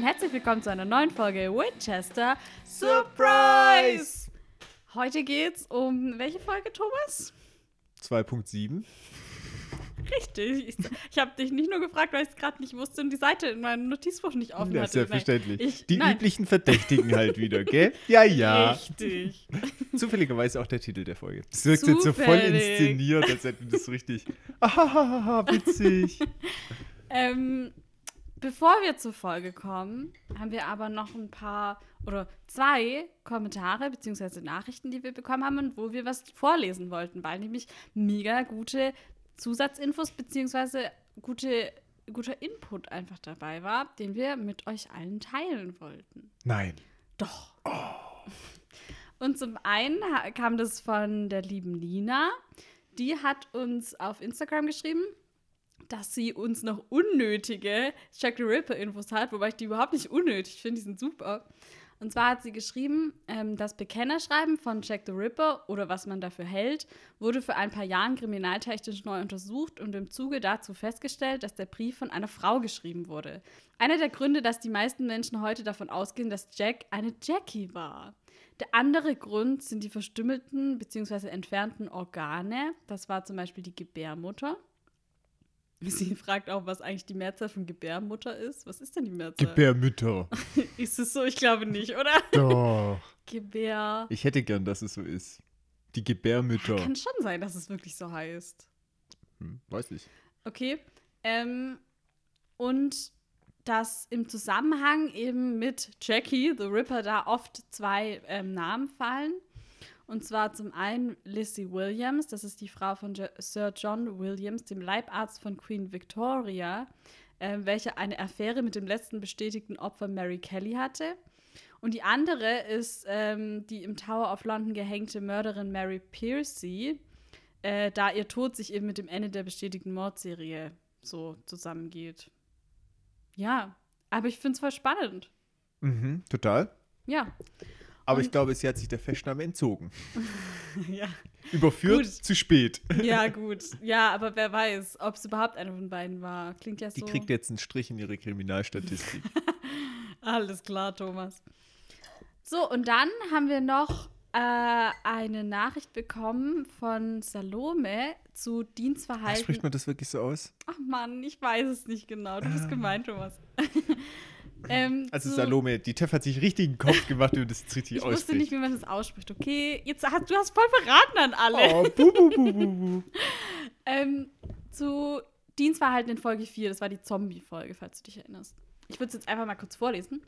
und herzlich willkommen zu einer neuen Folge Winchester Surprise! Heute geht's um welche Folge, Thomas? 2.7. Richtig. Ich, ich habe dich nicht nur gefragt, weil ich es gerade nicht wusste und die Seite in meinem Notizbuch nicht offen Ja, hatte. selbstverständlich. Ich- die nein. üblichen Verdächtigen halt wieder, gell? Ja, ja. Richtig. Zufälligerweise auch der Titel der Folge. Das wirkt jetzt so voll inszeniert, als hätten wir das so richtig. Ahahaha, witzig. Ähm, bevor wir zur Folge kommen, haben wir aber noch ein paar oder zwei Kommentare bzw. Nachrichten, die wir bekommen haben und wo wir was vorlesen wollten, weil nämlich mega gute Zusatzinfos bzw. Gute, guter Input einfach dabei war, den wir mit euch allen teilen wollten. Nein. Doch. Und zum einen kam das von der lieben Lina. Die hat uns auf Instagram geschrieben, dass sie uns noch unnötige Jack the Ripper-Infos hat, wobei ich die überhaupt nicht unnötig finde, die sind super. Und zwar hat sie geschrieben, ähm, das Bekennerschreiben von Jack the Ripper oder was man dafür hält, wurde für ein paar Jahren kriminaltechnisch neu untersucht und im Zuge dazu festgestellt, dass der Brief von einer Frau geschrieben wurde. Einer der Gründe, dass die meisten Menschen heute davon ausgehen, dass Jack eine Jackie war. Der andere Grund sind die verstümmelten bzw. entfernten Organe. Das war zum Beispiel die Gebärmutter. Sie fragt auch, was eigentlich die Mehrzahl von Gebärmutter ist. Was ist denn die Mehrzahl? Gebärmütter. ist es so? Ich glaube nicht, oder? Doch. Gebär. Ich hätte gern, dass es so ist. Die Gebärmütter. Kann schon sein, dass es wirklich so heißt. Hm, weiß ich. Okay. Ähm, und dass im Zusammenhang eben mit Jackie, The Ripper, da oft zwei ähm, Namen fallen. Und zwar zum einen Lizzie Williams, das ist die Frau von Sir John Williams, dem Leibarzt von Queen Victoria, ähm, welche eine Affäre mit dem letzten bestätigten Opfer Mary Kelly hatte. Und die andere ist ähm, die im Tower of London gehängte Mörderin Mary Piercy, äh, da ihr Tod sich eben mit dem Ende der bestätigten Mordserie so zusammengeht. Ja, aber ich finde es voll spannend. Mhm, total. Ja. Aber Und- ich glaube, sie hat sich der Festnahme entzogen. ja. Überführt Gut. zu spät. Ja, gut. Ja, aber wer weiß, ob es überhaupt einer von beiden war. Klingt ja Die so. kriegt jetzt einen Strich in ihre Kriminalstatistik. Alles klar, Thomas. So, und dann haben wir noch äh, eine Nachricht bekommen von Salome zu Dienstverhalten. Spricht man das wirklich so aus? Ach Mann, ich weiß es nicht genau. Du bist gemein, Thomas. Ähm, Also zu- Salome, die Teff hat sich richtig einen Kopf gemacht, wie man das jetzt richtig Ich wusste nicht, ausspricht. wie man das ausspricht. Okay, jetzt hast du hast voll verraten an alle. Oh, bu, bu, bu, bu, bu. Ähm, zu Dienstverhalten in Folge 4, das war die Zombie-Folge, falls du dich erinnerst. Ich würde es jetzt einfach mal kurz vorlesen.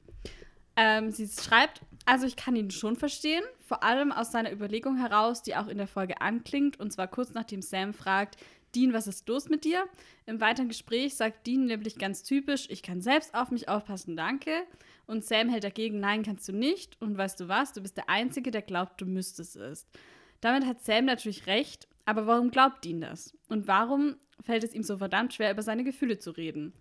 Ähm, sie schreibt, also ich kann ihn schon verstehen, vor allem aus seiner Überlegung heraus, die auch in der Folge anklingt, und zwar kurz nachdem Sam fragt, Dean, was ist los mit dir? Im weiteren Gespräch sagt Dean nämlich ganz typisch, ich kann selbst auf mich aufpassen, danke. Und Sam hält dagegen, nein, kannst du nicht. Und weißt du was, du bist der Einzige, der glaubt, du müsstest es. Damit hat Sam natürlich recht, aber warum glaubt Dean das? Und warum fällt es ihm so verdammt schwer, über seine Gefühle zu reden?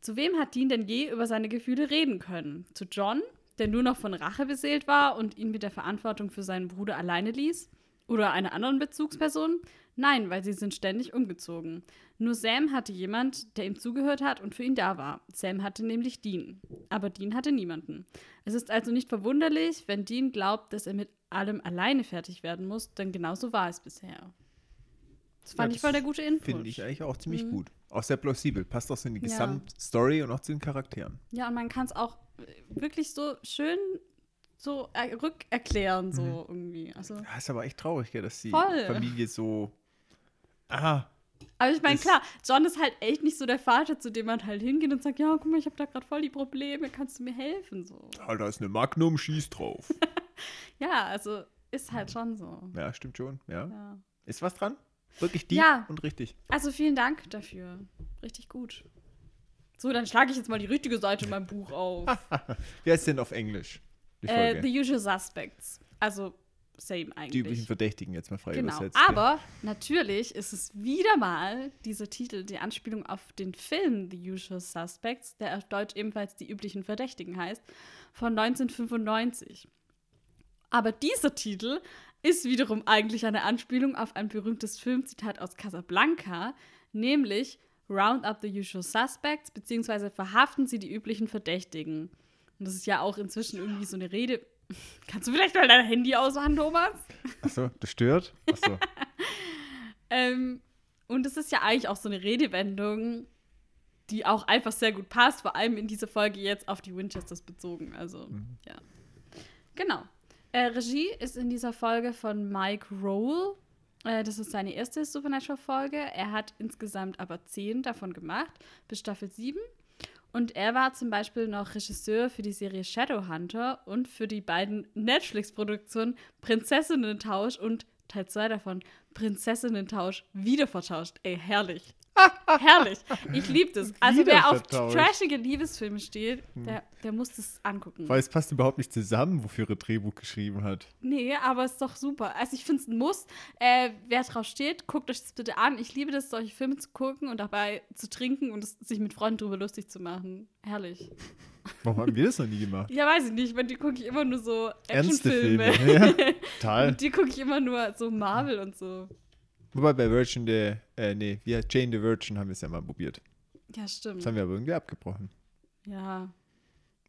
Zu wem hat Dean denn je über seine Gefühle reden können? Zu John, der nur noch von Rache beseelt war und ihn mit der Verantwortung für seinen Bruder alleine ließ? Oder einer anderen Bezugsperson? Nein, weil sie sind ständig umgezogen. Nur Sam hatte jemand, der ihm zugehört hat und für ihn da war. Sam hatte nämlich Dean. Aber Dean hatte niemanden. Es ist also nicht verwunderlich, wenn Dean glaubt, dass er mit allem alleine fertig werden muss, denn genauso war es bisher. Das fand Ja, ich voll der gute Input. Finde ich eigentlich auch ziemlich Mhm. gut. Auch sehr plausibel. Passt auch so in die Ja. Gesamtstory und auch zu den Charakteren. Ja, und man kann es auch äh, wirklich so schön so er rückerklären, so Mhm. irgendwie. Also, Ja, ist aber echt traurig, gell, dass die Voll. Familie so. Ah, aber ich meine, klar, John ist halt echt nicht so der Vater, zu dem man halt hingeht und sagt, ja, guck mal, ich habe da gerade voll die Probleme, kannst du mir helfen? So. ah, da ist eine Magnum, schieß drauf. Ja, also ist halt schon so. ja, stimmt schon. Ja. Ja. Ist was dran? Wirklich die Ja. und richtig. Also vielen Dank dafür. Richtig gut. So, dann schlage ich jetzt mal die richtige Seite in meinem Buch auf. Wer ist denn auf Englisch? Die äh. The Usual Suspects. Also, same die eigentlich. üblichen Verdächtigen jetzt mal frei Genau. übersetzt. Aber natürlich ist es wieder mal dieser Titel, die Anspielung auf den Film The Usual Suspects, der auf Deutsch ebenfalls die üblichen Verdächtigen heißt, von 1995. Aber dieser Titel ist wiederum eigentlich eine Anspielung auf ein berühmtes Filmzitat aus Casablanca, nämlich round up the usual suspects, beziehungsweise verhaften sie die üblichen Verdächtigen. Und das ist ja auch inzwischen irgendwie so eine Rede. Kannst du vielleicht mal dein Handy ausmachen, Thomas? Achso, das stört? Achso. Ähm, und es ist ja eigentlich auch so eine Redewendung, die auch einfach sehr gut passt, vor allem in dieser Folge jetzt auf die Winchesters bezogen. Also, ja. Genau. Äh, Regie ist in dieser Folge von Mike Roll. Äh, das ist seine erste Supernatural-Folge. Er hat insgesamt aber zehn davon gemacht, bis Staffel 7. Und er war zum Beispiel noch Regisseur für die Serie Shadowhunter und für die beiden Netflix-Produktionen Prinzessinnen-Tausch und Teil 2 davon Prinzessinnen-Tausch wieder vertauscht. Ey, herrlich. Herrlich. Ich liebe das. Also Wieder wer auf vertauscht. trashige Liebesfilme steht, der, der muss das angucken. Weil es passt überhaupt nicht zusammen, wofür er Drehbuch geschrieben hat. Nee, aber ist doch super. Also ich finde es ein Muss. Äh, wer drauf steht, guckt euch das bitte an. Ich liebe das, solche Filme zu gucken und dabei zu trinken und es, sich mit Freunden drüber lustig zu machen. Herrlich. Warum haben wir das noch nie gemacht? Ja, weiß ich nicht, weil die gucke ich immer nur so Ernste Actionfilme. Filme. Ja, total. und die gucke ich immer nur so Marvel und so. Wobei bei Virgin the, äh, nee, heißt Jane the Virgin haben wir es ja mal probiert. Ja, stimmt. Das haben wir aber irgendwie abgebrochen. Ja,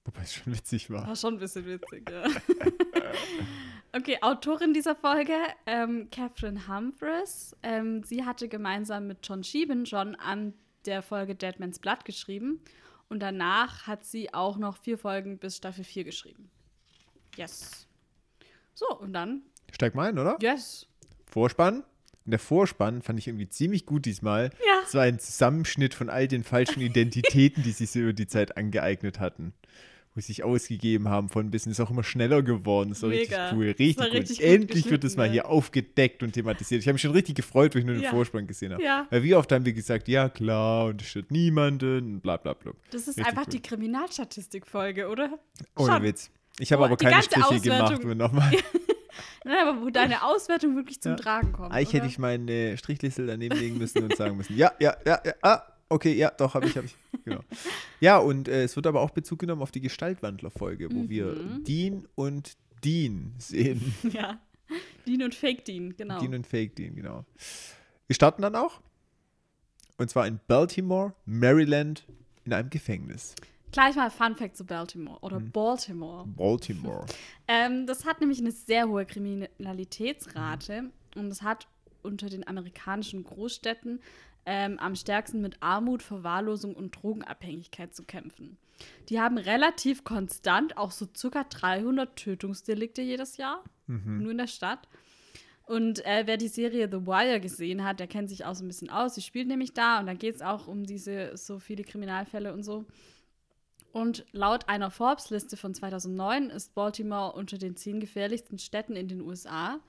Wobei es schon witzig war. war schon ein bisschen witzig, ja. okay, Autorin dieser Folge, ähm, Catherine Humphreys. Ähm, sie hatte gemeinsam mit John Sheehan schon an der Folge Dead Man's Blood geschrieben. Und danach hat sie auch noch vier Folgen bis Staffel 4 geschrieben. Yes. So, und dann, Steig mal ein, oder? yes. Vorspann. Und der Vorspann fand ich irgendwie ziemlich gut diesmal. Ja. Es war ein Zusammenschnitt von all den falschen Identitäten, die sich so über die Zeit angeeignet hatten. Wo sie sich ausgegeben haben von bisschen. Ist auch immer schneller geworden. Das war Mega. richtig cool. Das Richtig gut. richtig Endlich wird es geschnitten, mal hier aufgedeckt und thematisiert. Ich habe mich schon richtig gefreut, wo ich nur den Ja. Vorspann gesehen habe. Ja. Weil wie oft haben wir gesagt, ja klar, und es stört niemanden und bla bla bla. Das ist Richtig einfach cool. die Kriminalstatistik-Folge, oder? Ohne. Witz. Ich habe Oh, aber keine Striche gemacht. Auswertung. Und nochmal. Nein, aber wo deine Auswertung wirklich zum Ja. Tragen kommt. Eigentlich hätte ich meine Strichliste daneben legen müssen und sagen müssen, ja, ja, ja, ja, ah, okay, ja, doch, habe ich, habe ich. Genau. Ja, und äh, es wird aber auch Bezug genommen auf die Gestaltwandler-Folge, wo wir Mhm. Dean und Dean sehen. Ja. Dean und Fake Dean, genau. Dean und Fake Dean, genau. Wir starten dann auch. Und zwar in Baltimore, Maryland, in einem Gefängnis. Gleich mal Fun Fact zu Baltimore oder Mhm. Baltimore. Baltimore. Ähm, das hat nämlich eine sehr hohe Kriminalitätsrate und es hat unter den amerikanischen Großstädten ähm, am stärksten mit Armut, Verwahrlosung und Drogenabhängigkeit zu kämpfen. Die haben relativ konstant auch so circa 300 Tötungsdelikte jedes Jahr, nur in der Stadt. Und äh, wer die Serie The Wire gesehen hat, der kennt sich auch so ein bisschen aus. Sie spielt nämlich da und da geht es auch um diese so viele Kriminalfälle und so. Und laut einer Forbes-Liste von 2009 ist Baltimore unter den zehn gefährlichsten Städten in den USA.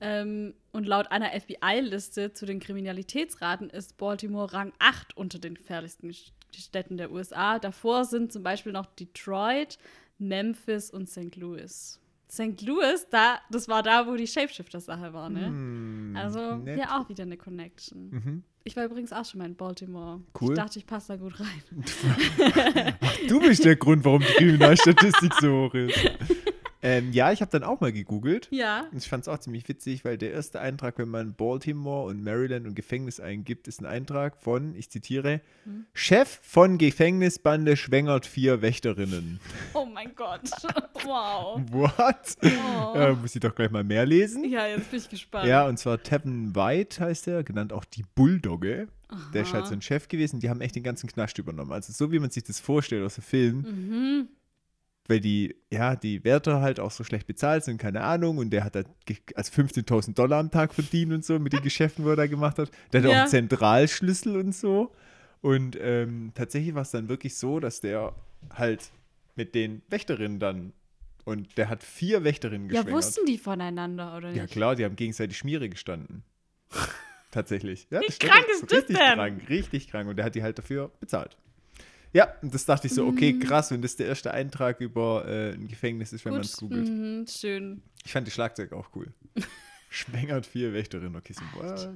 Ähm, und laut einer FBI-Liste zu den Kriminalitätsraten ist Baltimore Rang 8 unter den gefährlichsten Städten der USA. Davor sind zum Beispiel noch Detroit, Memphis und St. Louis. St. Louis, da, das war da, wo die Shapeshifter-Sache war, ne? Hm, Also nett. hier auch wieder eine Connection. Mhm. Ich war übrigens auch schon mal in Baltimore. Cool. Ich dachte, ich passe da gut rein. Du bist der Grund, warum die Kriminalstatistik so hoch ist. Ähm, ja, ich habe dann auch mal gegoogelt. Ja. Und ich fand es auch ziemlich witzig, weil der erste Eintrag, wenn man Baltimore und Maryland und Gefängnis eingibt, ist ein Eintrag von, ich zitiere, Hm. Chef von Gefängnisbande schwängert vier Wächterinnen. Oh mein Gott. Wow. What? Oh. Äh, muss ich doch gleich mal mehr lesen. Ja, jetzt bin ich gespannt. Ja, und zwar Tevin White heißt er, genannt auch die Bulldogge. Der ist halt so ein Chef gewesen. Die haben echt den ganzen Knast übernommen. Also so, wie man sich das vorstellt aus dem Film. Mhm. Weil die, ja, die Wärter halt auch so schlecht bezahlt sind, keine Ahnung. Und der hat ge- also 15.000 Dollar am Tag verdient und so mit den Geschäften, wo er da gemacht hat. Der hat auch Ja. einen Zentralschlüssel und so. Und ähm, tatsächlich war es dann wirklich so, dass der halt mit den Wächterinnen dann, und der hat vier Wächterinnen Ja, geschwängert. wussten die voneinander, oder nicht? Ja, klar, die haben gegenseitig Schmiere gestanden. Tatsächlich. Ja, Wie krank ist das richtig denn? Krank, richtig krank. Und der hat die halt dafür bezahlt. Ja, und das dachte ich so, okay, Mhm. krass, wenn das der erste Eintrag über äh, ein Gefängnis ist, wenn man es googelt. Mhm, schön. Ich fand die Schlagzeug auch cool. Schwängert vier Wächterinnen. Okay, so, was?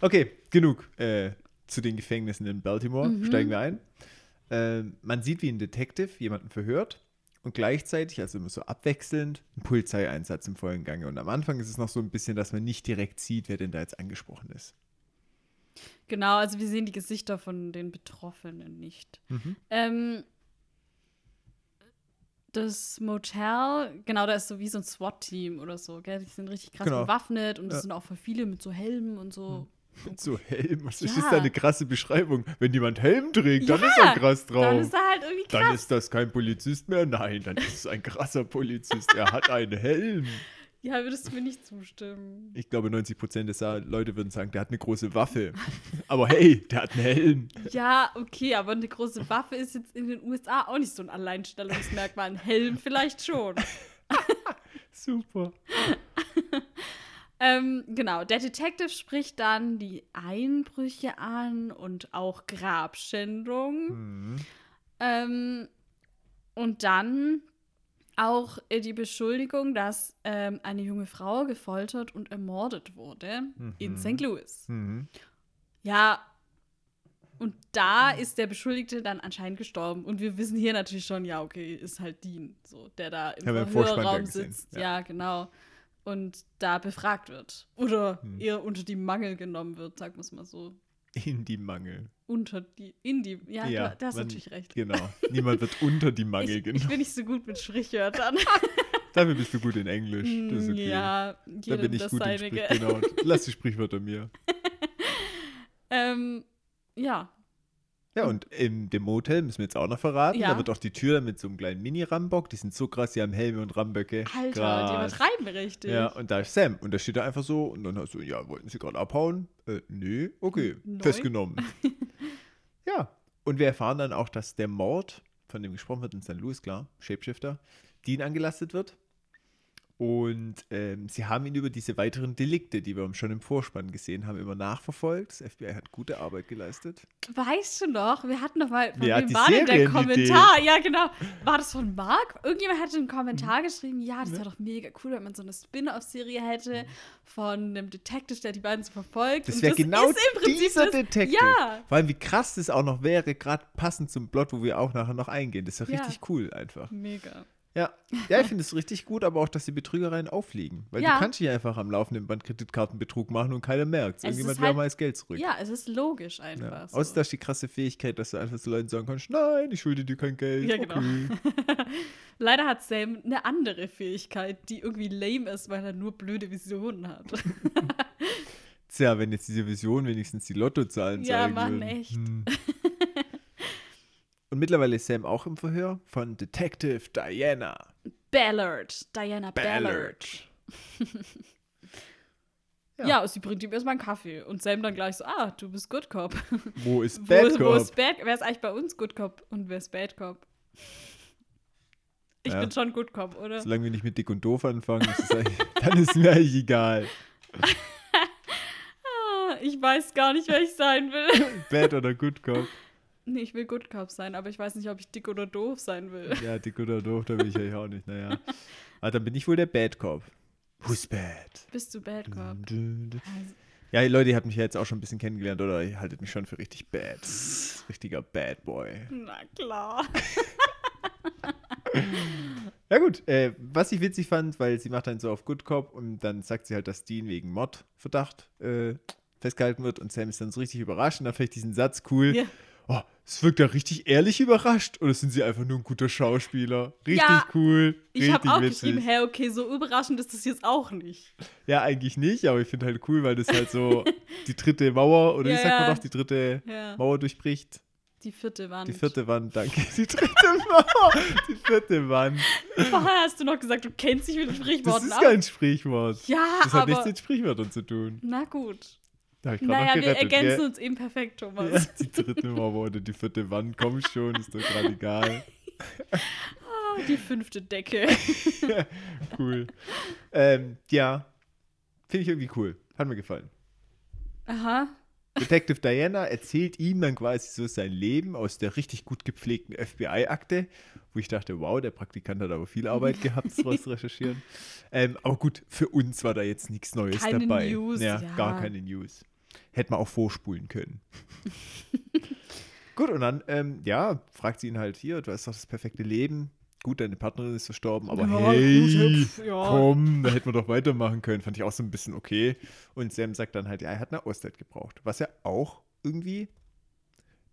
Okay, genug äh, zu den Gefängnissen in Baltimore. Mhm. Steigen wir ein. Ähm, man sieht, wie ein Detective jemanden verhört und gleichzeitig, also immer so abwechselnd, ein Polizeieinsatz im vollen Gange. Und am Anfang ist es noch so ein bisschen, dass man nicht direkt sieht, wer denn da jetzt angesprochen ist. Genau, also wir sehen die Gesichter von den Betroffenen nicht. Mhm. Ähm, das Motel, genau, da ist so wie so ein SWAT-Team oder so, gell? Die sind richtig krass Genau. bewaffnet und es Ja. sind auch voll viele mit so Helmen und so. So Helm, was ist Ja. das da eine krasse Beschreibung? Wenn jemand Helm trägt, dann Ja, ist er krass drauf. Dann ist er halt irgendwie krass. Dann ist das kein Polizist mehr? Nein, dann ist es ein krasser Polizist. Er hat einen Helm. Ja, würdest du mir nicht zustimmen? Ich glaube, 90 Prozent der Leute würden sagen, der hat eine große Waffe. Aber hey, der hat einen Helm. Ja, okay, aber eine große Waffe ist jetzt in den USA auch nicht so ein Alleinstellungsmerkmal. Ein Helm vielleicht schon. Super. Ähm, genau, der Detective spricht dann die Einbrüche an und auch Grabschändung. Mhm. Ähm, und dann auch äh, die Beschuldigung, dass ähm, eine junge Frau gefoltert und ermordet wurde in Mhm. St. Louis. Mhm. Ja, und da ist der Beschuldigte dann anscheinend gestorben. Und wir wissen hier natürlich schon, ja, okay, ist halt Dean, so, der da im Verhörraum ja gesehen, sitzt. ja. Ja. genau. Und da befragt wird. Oder Hm. eher unter die Mangel genommen wird, sagen wir es mal so. In die Mangel. Unter die, in die, ja, Ja, du, da hast man- natürlich recht. Genau. Niemand wird unter die Mangel Ich, ich genommen. bin nicht so gut mit Sprichwörtern. Dafür bist du gut in Englisch. Das ist okay. Ja, da jeder bin ich das gut in. Sprich. Genau. Lass die Sprichwörter mir. ähm, ja, Ja, und in dem Motel müssen wir jetzt auch noch verraten. Ja. Da wird auch die Tür mit so einem kleinen Mini-Rambock. Die sind so krass, die haben Helme und Ramböcke. Alter, die Krass. übertreiben richtig. Ja, und da ist Sam. Und da steht er einfach so. Und dann hast du, ja, wollten sie gerade abhauen? Äh, nee, okay, Neu. festgenommen. ja, und wir erfahren dann auch, dass der Mord, von dem gesprochen wird in St. Louis, klar, Shapeshifter, Dean angelastet wird. Und ähm, sie haben ihn über diese weiteren Delikte, die wir schon im Vorspann gesehen haben, immer nachverfolgt. Das FBI hat gute Arbeit geleistet. Weißt du noch, wir hatten noch mal, von hat wem war denn der? Kommentar? Ja, genau. War das von Marc? Irgendjemand hatte einen Kommentar Mhm. geschrieben, ja, das wäre doch mega cool, wenn man so eine Spin-off-Serie hätte von einem Detective, der die beiden so verfolgt. Das wäre genau dieser das, Detective. Ja. Vor allem, wie krass das auch noch wäre, gerade passend zum Plot, wo wir auch nachher noch eingehen. Das ist ja Ja. richtig cool einfach. Mega. Ja, ja ich finde es richtig gut, aber auch, dass die Betrügereien aufliegen. Weil Ja. du kannst nicht einfach am laufenden Band Kreditkartenbetrug machen und keiner merkt Es Irgendjemand ist will halt- mal das Geld zurück. Ja, es ist logisch Ja. einfach. so. Außer dass die krasse Fähigkeit, dass du einfach zu Leuten sagen kannst, nein, ich schulde dir kein Geld. Ja, genau. Okay. Leider hat Sam eine andere Fähigkeit, die irgendwie lame ist, weil er nur blöde Visionen hat. Tja, wenn jetzt diese Vision wenigstens die Lottozahlen Ja, zeigen Mann, würden. echt. Hm. Und mittlerweile ist Sam auch im Verhör von Detective Diana. Ballard, Diana Ballard. Ja. Ja, und sie bringt ihm erstmal einen Kaffee. Und Sam dann gleich so, ah, du bist Good Cop. Wo ist Wo, Bad wo Cop? ist Bad Wer ist eigentlich bei uns Good Cop und wer ist Bad Cop? Ich Ja. bin schon Good Cop, oder? Solange wir nicht mit dick und doof anfangen, ist dann ist mir eigentlich egal. Ah, ich weiß gar nicht, wer ich sein will. Bad oder Good Cop. Nee, ich will Good Cop sein, aber ich weiß nicht, ob ich dick oder doof sein will. Ja, dick oder doof, da bin ich eigentlich auch nicht. Naja. Aber dann bin ich wohl der Bad Cop. Who's bad? Bist du Bad Cop? Also, Ja, Leute, ihr habt mich ja jetzt auch schon ein bisschen kennengelernt, oder? Ihr haltet mich schon für richtig bad. Richtiger Bad Boy. na klar. Ja gut, äh, was ich witzig fand, weil sie macht dann so auf Good Cop und dann sagt sie halt, dass Dean wegen Mordverdacht äh, festgehalten wird und Sam ist dann so richtig überrascht und dann fand ich diesen Satz cool. Ja. Oh, es wirkt ja richtig ehrlich überrascht oder sind sie einfach nur ein guter Schauspieler? Richtig Ja, cool, Ich richtig habe auch witzig. geschrieben, hä, okay, so überraschend ist das jetzt auch nicht. Ja, eigentlich nicht, aber ich finde halt cool, weil das halt so die dritte Mauer oder Ja, wie sagt man doch, die dritte Ja. Mauer durchbricht. Die vierte Wand. Die vierte Wand, danke. Die dritte Mauer, die vierte Wand. Vorher hast du noch gesagt, du kennst dich mit Das Sprichworten ist aus. kein Sprichwort. Ja, Das hat nichts mit Sprichwörtern zu tun. Na gut. Da Naja, wir gerettet, ergänzen gell? uns eben perfekt, Ja, Thomas. die dritte Mauer oder die vierte Wand, komm schon, ist doch gerade egal. Ah, Die fünfte Decke. Cool. Ähm, ja, finde ich irgendwie cool. Hat mir gefallen. Aha. Detective Diana erzählt ihm dann quasi so sein Leben aus der richtig gut gepflegten FBI-Akte, wo ich dachte, wow, der Praktikant hat aber viel Arbeit gehabt, sowas zu recherchieren. Ähm, aber gut, für uns war da jetzt nichts Neues Keine dabei. News, ja, ja. gar keine News. Hätte man auch vorspulen können. gut, und dann, ähm, ja, fragt sie ihn halt hier, du hast doch das perfekte Leben. Gut, deine Partnerin ist verstorben, aber Ja, hey, gut, ja. komm, da hätten wir doch weitermachen können. Fand ich auch so ein bisschen okay. Und Sam sagt dann halt, ja, er hat eine Auszeit gebraucht. Was ja auch irgendwie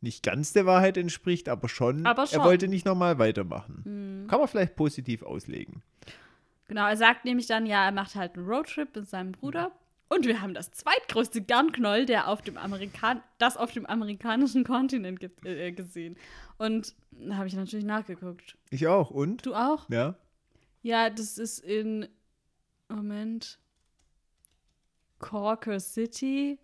nicht ganz der Wahrheit entspricht, aber schon. Aber Er schon. wollte nicht nochmal weitermachen. Hm. Kann man vielleicht positiv auslegen. Genau, er sagt nämlich dann, ja, er macht halt einen Roadtrip mit seinem Bruder. Und wir haben das zweitgrößte Garnknäuel, der auf dem Amerikan das auf dem amerikanischen Kontinent äh, gesehen. Und da habe ich natürlich nachgeguckt. Ich auch. Und? Du auch? Ja. Ja, das ist in. Moment. Corker City.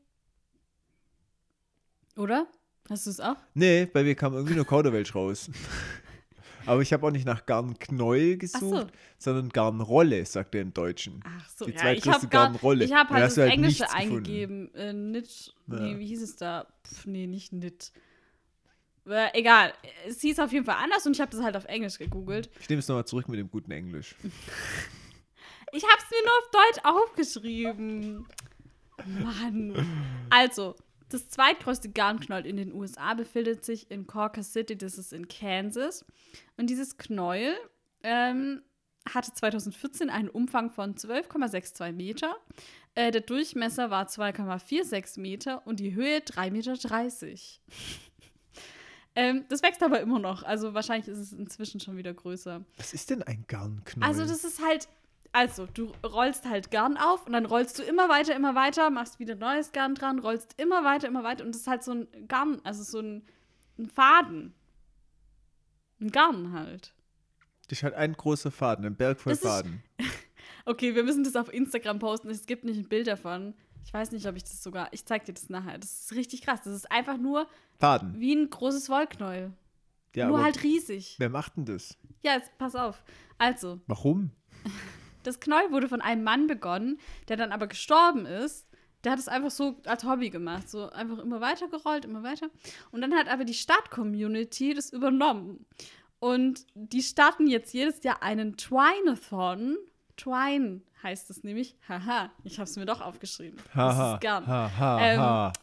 Oder? Hast du es auch? Nee, bei mir kam irgendwie nur Kauderwelsch raus. Aber ich habe auch nicht nach Garnknäuel gesucht, sondern Garnrolle, sagt er im Deutschen. Ach so, Die ja, ich habe gar, Garnrolle. ich habe halt das halt Englische eingegeben. Äh, nit, Ja. nee, wie hieß es da? Pff, nee, nicht nit. Äh, egal, es hieß auf jeden Fall anders und ich habe das halt auf Englisch gegoogelt. Ich nehme es nochmal zurück mit dem guten Englisch. Ich habe es mir nur auf Deutsch aufgeschrieben. Mann. Also, das zweitgrößte Garnknäuel in den USA befindet sich in Corker City, das ist in Kansas. Und dieses Knäuel ähm, hatte 2014 einen Umfang von 12,62 Meter. Äh, der Durchmesser war 2,46 Meter und die Höhe 3,30 Meter. ähm, das wächst aber immer noch. Also wahrscheinlich ist es inzwischen schon wieder größer. Was ist denn ein Garnknäuel? Also das ist halt, also du rollst halt Garn auf und dann rollst du immer weiter, immer weiter, machst wieder neues Garn dran, rollst immer weiter, immer weiter und das ist halt so ein Garn, also so ein, ein Faden. Ein Garn halt. Das ist halt ein großer Faden, ein Berg voll Das ist- Faden. Okay, wir müssen das auf Instagram posten. Es gibt nicht ein Bild davon. Ich weiß nicht, ob ich das sogar. Ich zeig dir das nachher. Das ist richtig krass. Das ist einfach nur Faden. wie ein großes Wollknäuel. Ja, nur halt riesig. wer macht denn das? Ja, jetzt pass auf. Also, Warum? Das Knäuel wurde von einem Mann begonnen, der dann aber gestorben ist. Der hat es einfach so als Hobby gemacht. So einfach immer weiter gerollt, immer weiter. Und dann hat aber die Stadt-Community das übernommen. Und die starten jetzt jedes Jahr einen Twine-a-thon. Twine heißt es nämlich. Haha, ich habe es mir doch aufgeschrieben. das ist Garn. ha, ha, Ähm, ha.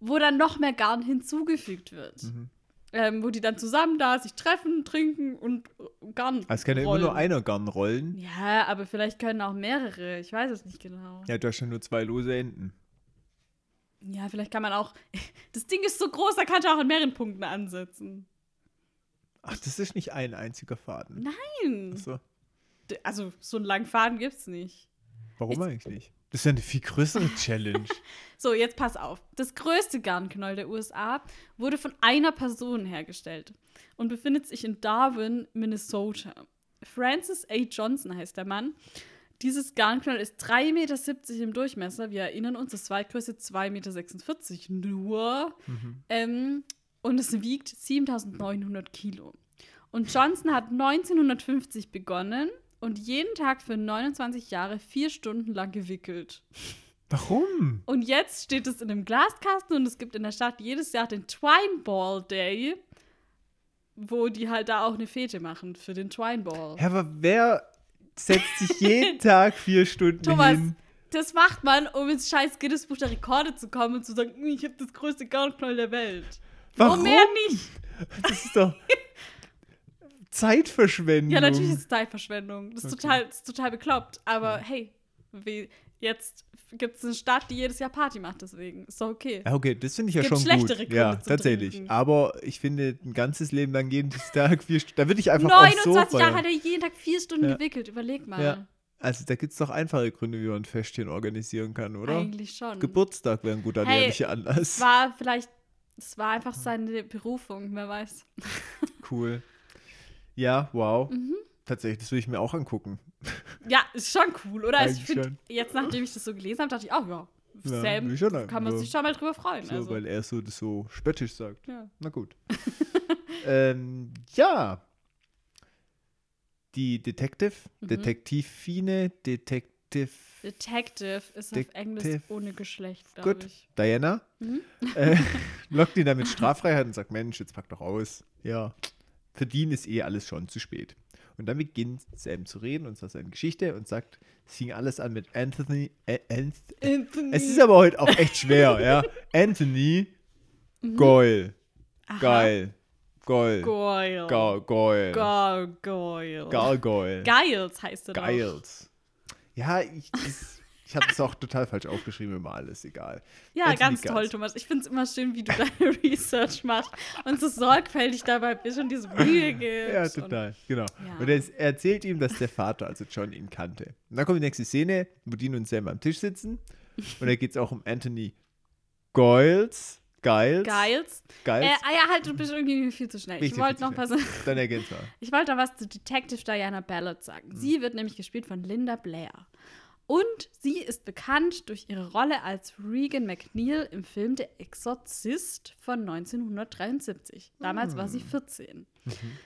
Wo dann noch mehr Garn hinzugefügt wird. Mhm. Ähm, wo die dann zusammen da sich treffen, trinken und Garn Also es kann ja immer nur einer Garn rollen. Ja, aber vielleicht können auch mehrere. Ich weiß es nicht genau. Ja, du hast ja nur zwei lose Enden. Ja, vielleicht kann man auch. Das Ding ist so groß, da kannst du auch in mehreren Punkten ansetzen. Ach, das ist nicht ein einziger Faden. Nein. Achso. D- Also, so einen langen Faden gibt's nicht. Warum Ich- eigentlich nicht? Das ist ja eine viel größere Challenge. So, jetzt pass auf. Das größte Garnknäuel der USA wurde von einer Person hergestellt und befindet sich in Darwin, Minnesota. Francis A. Johnson heißt der Mann. Dieses Garnknäuel ist 3,70 Meter im Durchmesser. Wir erinnern uns, das zweitgrößte 2,46 Meter nur. Ähm, und es wiegt 7900 Kilo. Und Johnson hat 1950 begonnen und jeden Tag für 29 Jahre vier Stunden lang gewickelt. Warum? Und jetzt steht es in einem Glaskasten und es gibt in der Stadt jedes Jahr den Twine Ball Day, wo die halt da auch eine Fete machen für den Twine Ball. Ja, aber wer setzt sich jeden Tag vier Stunden Thomas, hin? das macht man, um ins scheiß Guinness-Buch der Rekorde zu kommen und zu sagen, "Mm, ich habe das größte Garnknäuel der Welt. Warum? mehr nicht? Das ist doch Zeitverschwendung. Ja, natürlich ist es Zeitverschwendung. Das ist, Okay. total, das ist total bekloppt. Aber hey, wie, jetzt gibt es eine Stadt, die jedes Jahr Party macht, deswegen. Ist doch okay. Ja, okay, das finde ich ja gibt schon schlechtere gut. Gründe Ja, tatsächlich. trinken. Aber ich finde, ein ganzes Leben lang jeden Tag vier Stunden, da würde ich einfach auch so 29 Jahre hat er jeden Tag vier Stunden Ja. gewickelt. Überleg mal. Ja. Also da gibt es doch einfache Gründe, wie man ein Festchen organisieren kann, oder? Eigentlich schon. Geburtstag wäre ein guter Hey, jährlicher Anlass. War vielleicht, es war einfach seine Berufung, wer weiß. Cool. Ja, wow. Mhm. Tatsächlich, das würde ich mir auch angucken. Ja, ist schon cool, oder? Also ich finde, jetzt nachdem ich das so gelesen habe, dachte ich auch, ja, Ja, Sam, will schon kann man sich schon mal drüber freuen. So, also. weil er so, das so spöttisch sagt. ja. Na gut. ähm, ja. Die Detective, Mhm. Detektivine, Detective Detective ist auf Detective. Englisch ohne Geschlecht, Gut. ich. Diana Mhm. äh, lockt ihn damit Straffreiheit und sagt, Mensch, jetzt pack doch aus. Ja, für den ist eh alles schon zu spät. Und dann beginnt Sam zu reden und zwar seine Geschichte und sagt, es fing alles an mit Anthony. Äh, Anth Anthony. es ist aber heute auch echt schwer, ja. Anthony Goyle. Aha. Geil. Goyle. Goyle. Ga- Goyle. Gargoyle. Gargoyle. Giles heißt er doch. Giles. Ja, ich, das, Ich habe es auch total falsch aufgeschrieben, immer alles egal. Ja, Anthony ganz toll, Thomas. Ich finde es immer schön, wie du deine Research machst und so sorgfältig dabei bist und diese Mühe gibst. Ja, und- total, genau. Ja. Und er, er erzählt ihm, dass der Vater, also John, ihn kannte. Und dann kommt die nächste Szene, wo Dean und Sam am Tisch sitzen. Und da geht es auch um Anthony Giles. Giles. Giles. Giles. Äh, ah ja, halt, du bist irgendwie viel zu schnell. Richtig ich wollte noch was. Dann ergänzt mal. Ich wollte noch was zu Detective Diana Ballard sagen. Sie wird nämlich gespielt von Linda Blair. Und sie ist bekannt durch ihre Rolle als Regan McNeil im Film Der Exorzist von 1973. Damals war sie 14.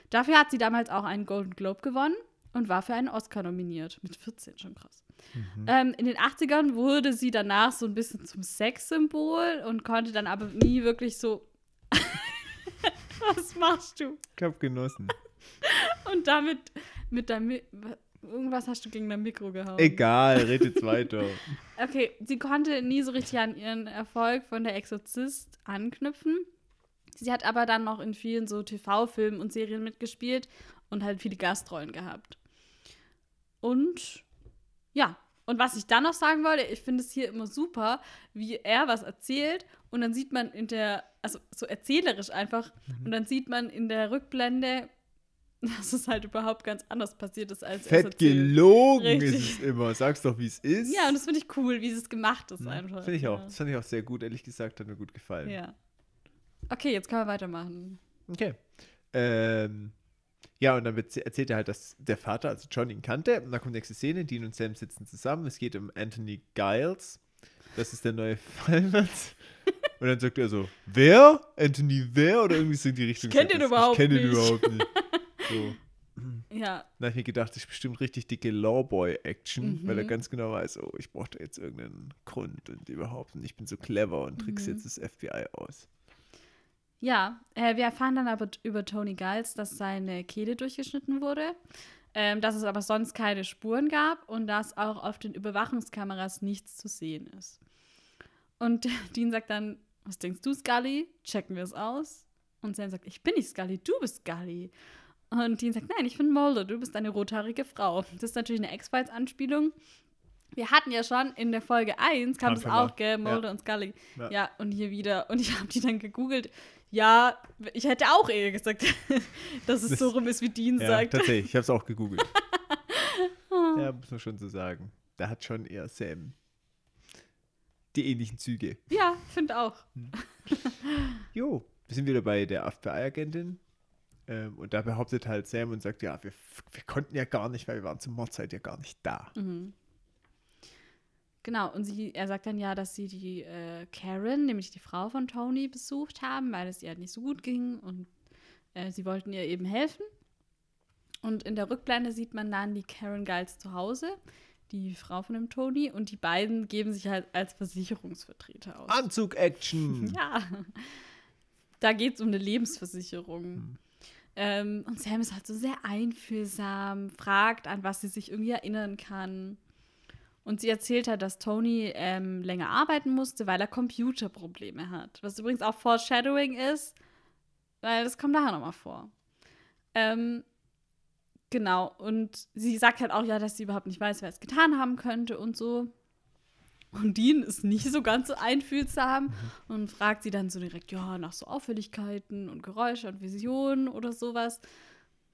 Dafür hat sie damals auch einen Golden Globe gewonnen und war für einen Oscar nominiert. Mit 14 schon krass. Ähm, in den 80ern wurde sie danach so ein bisschen zum Sexsymbol und konnte dann aber nie wirklich so. Was machst du? Ich habe genossen. Und damit mit deinem. Irgendwas hast du gegen dein Mikro gehauen. Egal, red jetzt weiter. Okay, sie konnte nie so richtig an ihren Erfolg von der Exorzist anknüpfen. Sie hat aber dann noch in vielen so TV-Filmen und Serien mitgespielt und halt viele Gastrollen gehabt. Und ja, und was ich dann noch sagen wollte, ich finde es hier immer super, wie er was erzählt und dann sieht man in der, also so erzählerisch einfach, und dann sieht man in der Rückblende, dass es halt überhaupt ganz anders passiert ist, als es Fett gelogen Richtig. ist es immer. Sag's doch, wie es ist. Ja, und das finde ich cool, wie es gemacht ist einfach. Finde ich auch. Ja. Das fand ich auch sehr gut, ehrlich gesagt. Hat mir gut gefallen. Ja. Okay, jetzt können wir weitermachen. Okay. Ähm, ja, und dann erzählt er halt, dass der Vater, also John, ihn kannte. Und dann kommt die nächste Szene. Dean und Sam sitzen zusammen. Es geht um Anthony Giles. Das ist der neue Fallnetz. Und dann sagt er so, wer? Anthony wer? Oder irgendwie so in die Richtung. kenn den sagt er, überhaupt Ich kenne den nicht." überhaupt nicht. So. Ja, Dann habe ich mir gedacht, das ist bestimmt richtig dicke Lawboy-Action, Mhm. weil er ganz genau weiß, oh, ich brauche da jetzt irgendeinen Grund und überhaupt und ich bin so clever und trickse Mhm. jetzt das FBI aus. ja äh, wir erfahren dann aber über Tony Giles, dass seine Kehle durchgeschnitten wurde, ähm, dass es aber sonst keine Spuren gab und dass auch auf den Überwachungskameras nichts zu sehen ist. Und Dean sagt dann, was denkst du, Scully? Checken wir es aus? Und Sam sagt, ich bin nicht Scully, du bist Scully. Und Dean sagt, nein, ich bin Mulder, du bist eine rothaarige Frau. Das ist natürlich eine X-Files-Anspielung. Wir hatten ja schon in der Folge 1, kam Anfang auch, gell, Mulder Ja. und Scully. Ja. Ja. und hier wieder. Und ich habe die dann gegoogelt. Ja, ich hätte auch eher gesagt, dass es Das- so rum ist, wie Dean Ja, sagt. tatsächlich, ich habe es auch gegoogelt. ja, muss man schon so sagen. Da hat schon eher Sam die ähnlichen Züge. Ja, finde auch. Jo, wir sind wieder bei der FBI-Agentin. Ähm, und da behauptet halt Sam und sagt, ja, wir, wir konnten ja gar nicht, weil wir waren zur Mordzeit ja gar nicht da. Mhm. Genau, und sie, er sagt dann ja, dass sie die äh, Karen, nämlich die Frau von Tony, besucht haben, weil es ihr halt nicht so gut ging und äh, sie wollten ihr eben helfen. Und in der Rückblende sieht man dann die Karen Giles zu Hause, die Frau von dem Tony, und die beiden geben sich halt als Versicherungsvertreter aus. Anzug-Action! Ja. Da geht es um eine Lebensversicherung. Ähm, und Sam ist halt so sehr einfühlsam, fragt, an was sie sich irgendwie erinnern kann. Und sie erzählt halt, dass Tony ähm, länger arbeiten musste, weil er Computerprobleme hat. Was übrigens auch Foreshadowing ist, weil das kommt nachher nochmal vor. Ähm, genau, und sie sagt halt auch ja, dass sie überhaupt nicht weiß, wer es getan haben könnte und so. Und Dean ist nicht so ganz so einfühlsam und fragt sie dann so direkt, ja, nach so Auffälligkeiten und Geräusche und Visionen oder sowas.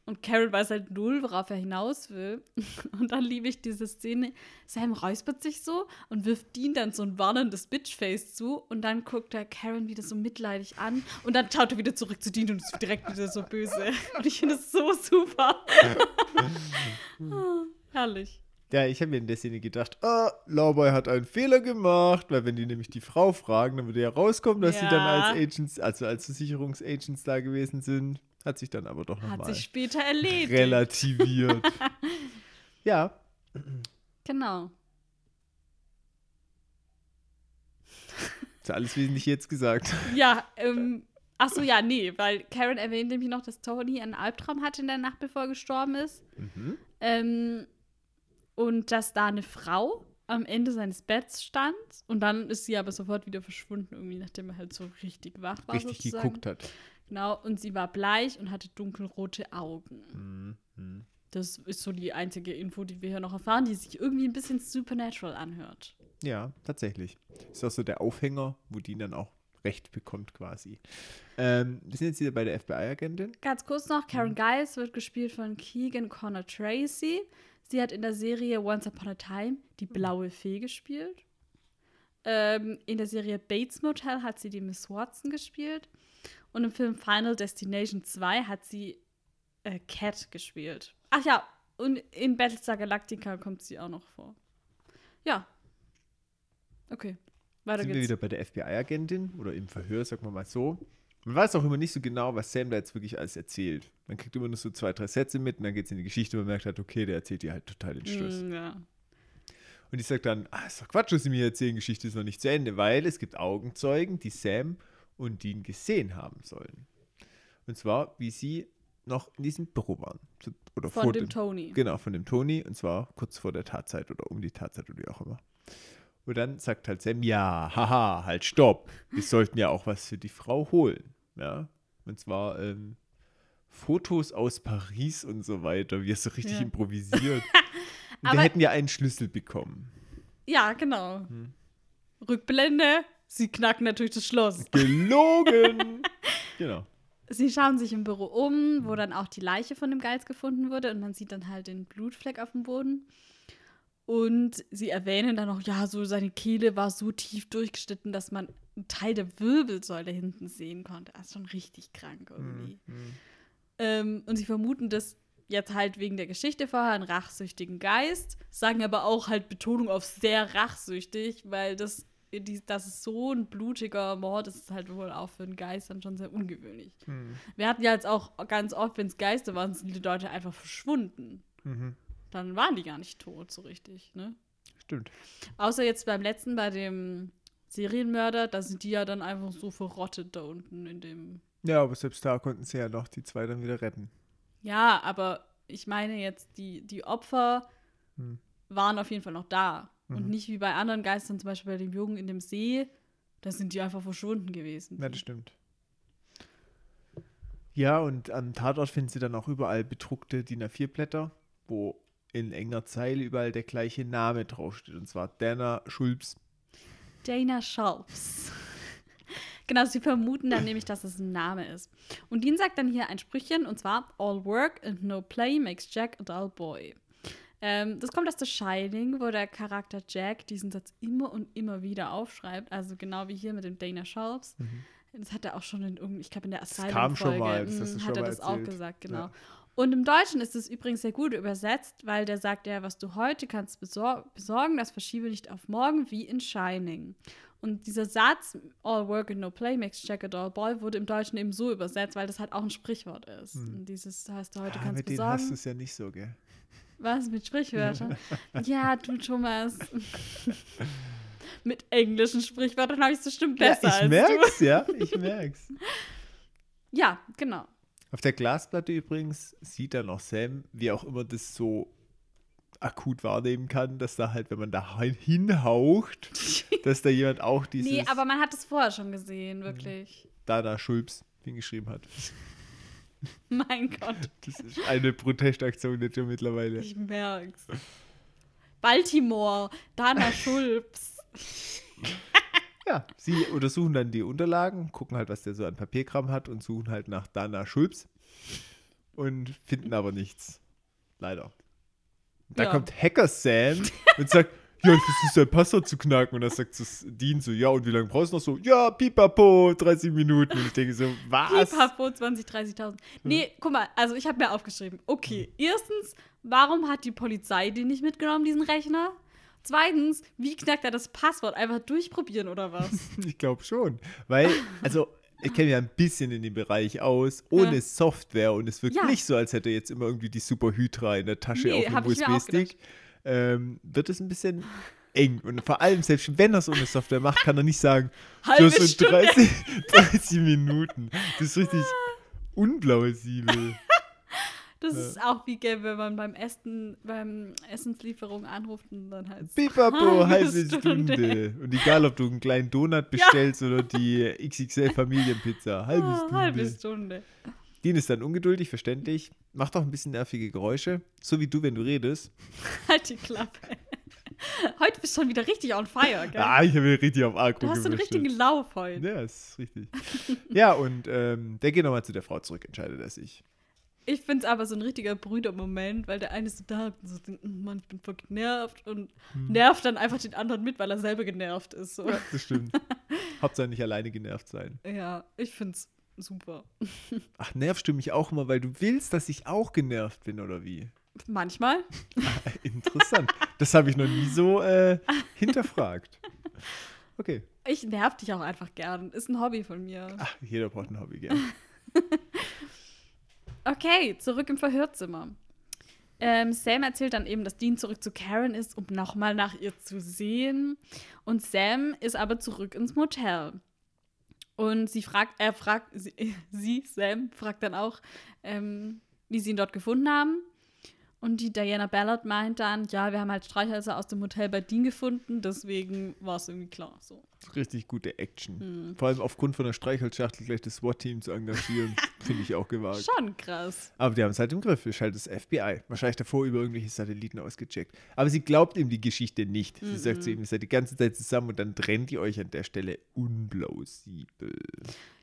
Und Karen weiß halt null, worauf er hinaus will. Und dann liebe ich diese Szene. Sam räuspert sich so und wirft Dean dann so ein warnendes Bitchface zu. Und dann guckt er Karen wieder so mitleidig an. Und dann schaut er wieder zurück zu Dean und ist direkt wieder so böse. Und ich finde es so super. Ah, Herrlich. Ja, ich habe mir in der Szene gedacht, ah, Lawboy hat einen Fehler gemacht, weil wenn die nämlich die Frau fragen, dann würde ja rauskommen, dass sie dann Ja. als Agents, also als Versicherungsagents da gewesen sind. Hat sich dann aber doch Hat nochmal sich später erledigt. relativiert. ja, Genau. ist alles wesentlich jetzt gesagt. Ja, ähm, ach so, ja, nee, weil Karen erwähnt nämlich noch, dass Tony einen Albtraum hatte in der Nacht, bevor er gestorben ist. Mhm. Ähm, und dass da eine Frau am Ende seines Betts stand. Und dann ist sie aber sofort wieder verschwunden, irgendwie, nachdem er halt so richtig wach war. Richtig sozusagen. geguckt hat. Genau, und sie war bleich und hatte dunkelrote Augen. Mhm. Mhm. Das ist so die einzige Info, die wir hier noch erfahren, die sich irgendwie ein bisschen supernatural anhört. Ja, tatsächlich. Ist auch so der Aufhänger, wo die dann auch Recht bekommt quasi. Ähm, wir sind jetzt wieder bei der FBI-Agentin. Ganz kurz noch, Karen Giles wird gespielt von Keegan Connor Tracy. Sie hat in der Serie Once Upon a Time die blaue Fee gespielt. Ähm, in der Serie Bates Motel hat sie die Miss Watson gespielt. Und im Film Final Destination 2 hat sie äh, Cat gespielt. Ach ja, und in Battlestar Galactica kommt sie auch noch vor. Ja. Okay. Weiter sind geht's. wir wieder bei der FBI-Agentin oder im Verhör, sagen wir mal so. Man weiß auch immer nicht so genau, was Sam da jetzt wirklich alles erzählt. Man kriegt immer nur so zwei, drei Sätze mit und dann geht es in die Geschichte und man merkt halt, okay, der erzählt dir halt total den Schluss. Mm, ja. Und ich sage dann, ah, ist doch Quatsch, was sie mir erzählen, Geschichte ist noch nicht zu Ende, weil es gibt Augenzeugen, die Sam und Dean gesehen haben sollen. Und zwar, wie sie noch in diesem Büro waren. Oder Von vor dem Tony. Genau, von dem Tony. Und zwar kurz vor der Tatzeit oder um die Tatzeit oder wie auch immer. Und dann sagt halt Sam, ja, haha, halt stopp. Wir sollten ja auch was für die Frau holen. Ja. Und zwar ähm, Fotos aus Paris und so weiter, wie er so richtig Ja. improvisiert. Und wir hätten ja einen Schlüssel bekommen. Ja, genau. Rückblende, sie knacken natürlich das Schloss. Gelogen! genau. Sie schauen sich im Büro um, wo dann auch die Leiche von dem Geist gefunden wurde und man sieht dann halt den Blutfleck auf dem Boden. Und sie erwähnen dann noch, ja, so seine Kehle war so tief durchgeschnitten, dass man einen Teil der Wirbelsäule hinten sehen konnte. Das ist schon richtig krank irgendwie. Ähm, und sie vermuten das jetzt halt wegen der Geschichte vorher einen rachsüchtigen Geist, sagen aber auch halt Betonung auf sehr rachsüchtig, weil das, die, das ist so ein blutiger Mord, das ist halt wohl auch für einen Geist dann schon sehr ungewöhnlich. Hm. Wir hatten ja jetzt auch ganz oft, wenn es Geister waren, sind die Leute einfach verschwunden. Mhm. Dann waren die gar nicht tot, so richtig, ne? Stimmt. Außer jetzt beim letzten, bei dem Serienmörder, da sind die ja dann einfach so verrottet da unten in dem. Ja, aber selbst da konnten sie ja noch die zwei dann wieder retten. Ja, aber ich meine jetzt, die, die Opfer Hm. waren auf jeden Fall noch da. Und Mhm. nicht wie bei anderen Geistern, zum Beispiel bei dem Jungen in dem See, da sind die einfach verschwunden gewesen. Ja, das stimmt. Ja, und am Tatort finden sie dann auch überall bedruckte DIN A4-Blätter, wo in enger Zeile überall der gleiche Name draufsteht. Und zwar Dana Schulz. Dana Schalps. genau, sie vermuten dann nämlich, dass es ein Name ist. Und Dean sagt dann hier ein Sprüchchen, und zwar All work and no play makes Jack a dull boy. Ähm, das kommt aus The Shining, wo der Charakter Jack diesen Satz immer und immer wieder aufschreibt. Also genau wie hier mit dem Dana Schalps. Das hat er auch schon in irgendeinem, ich glaube in der Mhm. kam schon Asylum-Folge mal, das du hat er das auch erzählt. gesagt, genau. Ja. Und im Deutschen ist es übrigens sehr gut übersetzt, weil der sagt ja, was du heute kannst besor besorgen, das verschiebe nicht auf morgen, wie in Shining. Und dieser Satz, all work and no play makes Jack a dull boy, wurde im Deutschen eben so übersetzt, weil das halt auch ein Sprichwort ist. Und dieses heißt, du heute Ah, kannst mit denen hast du besorgen. es ja nicht so, gell? Was, mit Sprichwörtern? ja, du Thomas. mit englischen Sprichwörtern habe ich es bestimmt besser ja, ich als du. merk's, ja, ich merk's. Ja, genau. Auf der Glasplatte übrigens sieht dann auch Sam, wie auch immer das so akut wahrnehmen kann, dass da halt, wenn man da hin- hinhaucht, dass da jemand auch dieses Nee, aber man hat es vorher schon gesehen, wirklich. Dana Schulz hingeschrieben hat. Mein Gott, Das ist eine Protestaktion jetzt schon mittlerweile. ich merk's. Baltimore, Dana Schulps. Ja, sie untersuchen dann die Unterlagen, gucken halt, was der so an Papierkram hat und suchen halt nach Dana Schulz und finden aber nichts. Leider. Da Ja. kommt Hacker Sam und sagt, ja, das ist sein Passwort zu knacken. Und dann sagt das Dean so, ja, und wie lange brauchst du noch so? Ja, pipapo, 30 Minuten. Und ich denke so, was? Pipapo, 20, 30.000. Nee, guck mal, also ich habe mir aufgeschrieben. Okay, erstens, warum hat die Polizei den nicht mitgenommen, diesen Rechner? Zweitens, wie knackt er das Passwort? Einfach durchprobieren oder was? Ich glaube schon. Weil, also, ich kenne ja ein bisschen in dem Bereich aus, ohne Ja. Software und es wirkt Ja. nicht so, als hätte er jetzt immer irgendwie die Super Hydra in der Tasche Nee, auf auch USB-Stick. Ähm, wird es ein bisschen eng. Und vor allem, selbst wenn er so eine Software macht, kann er nicht sagen, Halbe sind Stunde. 30, 30 Minuten. Das ist richtig unplausibel. Das ist auch wie gell, wenn man beim Essen, beim Essenslieferung anruft und dann halt. Pipapo, Halbe halbe Stunde. Stunde. Und egal, ob du einen kleinen Donut bestellst oder die XXL Familienpizza, halbe Ah, Stunde. halbe Stunde. Dean ist dann ungeduldig, verständlich, macht auch ein bisschen nervige Geräusche, so wie du, wenn du redest. Halt die Klappe. Heute bist du schon wieder richtig on fire, gell? Ah, ich habe hier richtig auf Akku du hast einen richtigen Lauf heute. Ja, ist richtig. ja, und ähm, der geht nochmal zu der Frau zurück, entscheidet er sich. Ich finde es aber so ein richtiger Brüdermoment, weil der eine so da und so denkt, "Mm, Mann, ich bin voll genervt und nervt dann einfach den anderen mit, weil er selber genervt ist. So. Ja, das stimmt. Hauptsache nicht alleine genervt sein. Ja, ich finde es super. Ach, nervst du mich auch immer, weil du willst, dass ich auch genervt bin, oder wie? Manchmal. Interessant. das habe ich noch nie so äh, hinterfragt. Okay. Ich nerv dich auch einfach gern. Ist ein Hobby von mir. Ach, jeder braucht ein Hobby, gell? Okay, zurück im Verhörzimmer. Ähm, Sam erzählt dann eben, dass Dean zurück zu Karen ist, um nochmal nach ihr zu sehen. Und Sam ist aber zurück ins Motel. Und sie fragt, er fragt, sie, sie Sam, fragt dann auch, ähm, wie sie ihn dort gefunden haben. Und die Diana Ballard meint dann, ja, wir haben halt Streichhölzer aus dem Hotel bei Dean gefunden, deswegen war es irgendwie klar. So. Richtig gute Action. Hm. Vor allem aufgrund von der Streichholzschachtel gleich das SWAT-Team zu engagieren, finde ich auch gewagt. Schon krass. Aber die haben es halt im Griff. Ist halt das FBI. Wahrscheinlich davor über irgendwelche Satelliten ausgecheckt. Aber sie glaubt ihm die Geschichte nicht. Sie sagt zu ihm, ihr seid die ganze Zeit zusammen und dann trennt ihr euch an der Stelle unplausibel.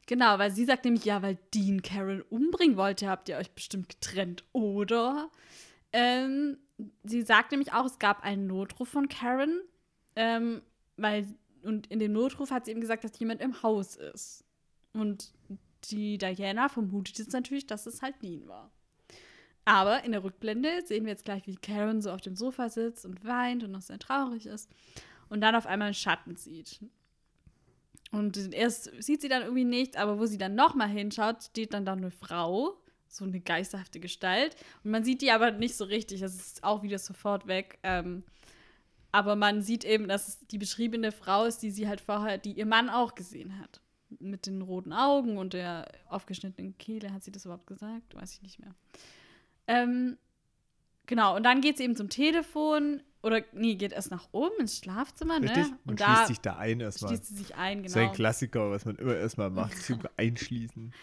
Genau, weil sie sagt nämlich, ja, weil Dean Karen umbringen wollte, habt ihr euch bestimmt getrennt, oder? Ähm, sie sagt nämlich auch, es gab einen Notruf von Karen, ähm, weil, und in dem Notruf hat sie eben gesagt, dass jemand im Haus ist. Und die Diana vermutet jetzt natürlich, dass es halt Dean war. Aber in der Rückblende sehen wir jetzt gleich, wie Karen so auf dem Sofa sitzt und weint und noch sehr traurig ist. Und dann auf einmal einen Schatten sieht. Und erst sieht sie dann irgendwie nichts, aber wo sie dann nochmal hinschaut, steht dann da eine Frau, so eine geisterhafte Gestalt. Und man sieht die aber nicht so richtig, das ist auch wieder sofort weg. Ähm, aber man sieht eben, dass es die beschriebene Frau ist, die sie halt vorher, die ihr Mann auch gesehen hat. Mit den roten Augen und der aufgeschnittenen Kehle. Hat sie das überhaupt gesagt? Weiß ich nicht mehr. Ähm, genau, und dann geht sie eben zum Telefon. Oder, nee, geht erst nach oben ins Schlafzimmer, Richtig? ne? Und, da schließt sich da ein erstmal. schließt sie sich ein, Das ist ein genau. Klassiker, was man immer erstmal macht, sich einschließen.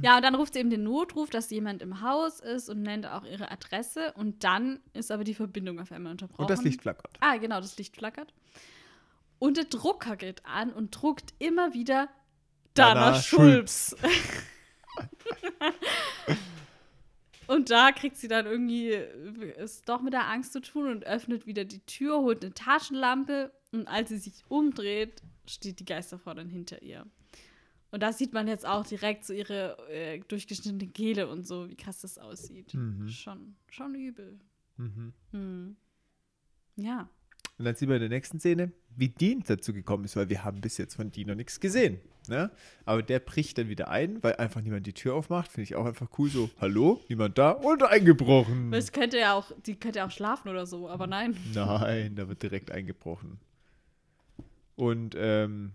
Ja, und dann ruft sie eben den Notruf, dass jemand im Haus ist und nennt auch ihre Adresse. Und dann ist aber die Verbindung auf einmal unterbrochen. Und das Licht flackert. Ah, genau, das Licht flackert. Und der Drucker geht an und druckt immer wieder Dana, Dana Schulz. und da kriegt sie dann irgendwie es doch mit der Angst zu tun und öffnet wieder die Tür, holt eine Taschenlampe und als sie sich umdreht, steht die Geisterfrau dann hinter ihr. Und da sieht man jetzt auch direkt so ihre äh, durchgeschnittene Kehle und so, wie krass das aussieht. Mhm. Schon, schon übel. Mhm. Hm. Ja. Und dann sehen wir in der nächsten Szene, wie Dean dazu gekommen ist, weil wir haben bis jetzt von Dean noch nichts gesehen. Ne? Aber der bricht dann wieder ein, weil einfach niemand die Tür aufmacht. Finde ich auch einfach cool. So, hallo, niemand da und eingebrochen. Es könnte ja auch, die könnte ja auch schlafen oder so, aber nein. Nein, da wird direkt eingebrochen. Und ähm,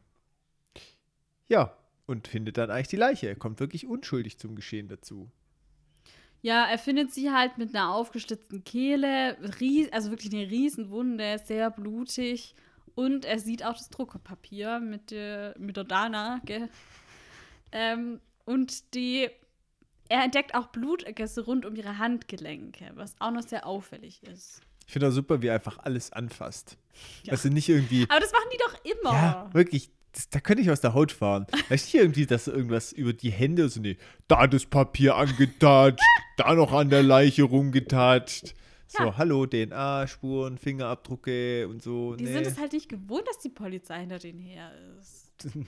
ja, und findet dann eigentlich die Leiche. Er kommt wirklich unschuldig zum Geschehen dazu. Ja, er findet sie halt mit einer aufgeschlitzten Kehle, ries also wirklich eine Riesenwunde, sehr blutig. Und er sieht auch das Druckerpapier mit der, mit der Dana, gell? Ähm, und die, er entdeckt auch Blutergüsse rund um ihre Handgelenke, was auch noch sehr auffällig ist. Ich finde auch super, wie er einfach alles anfasst. Ja. Also nicht irgendwie. Aber das machen die doch immer. Ja, wirklich. Das, da könnte ich aus der Haut fahren. Weißt du, hier irgendwie, dass irgendwas über die Hände so, nee, da das Papier angetatscht, da noch an der Leiche rumgetatscht. So, Ja. hallo, DNA-Spuren, Fingerabdrücke und so. Die nee. sind es halt nicht gewohnt, dass die Polizei hinter denen her ist.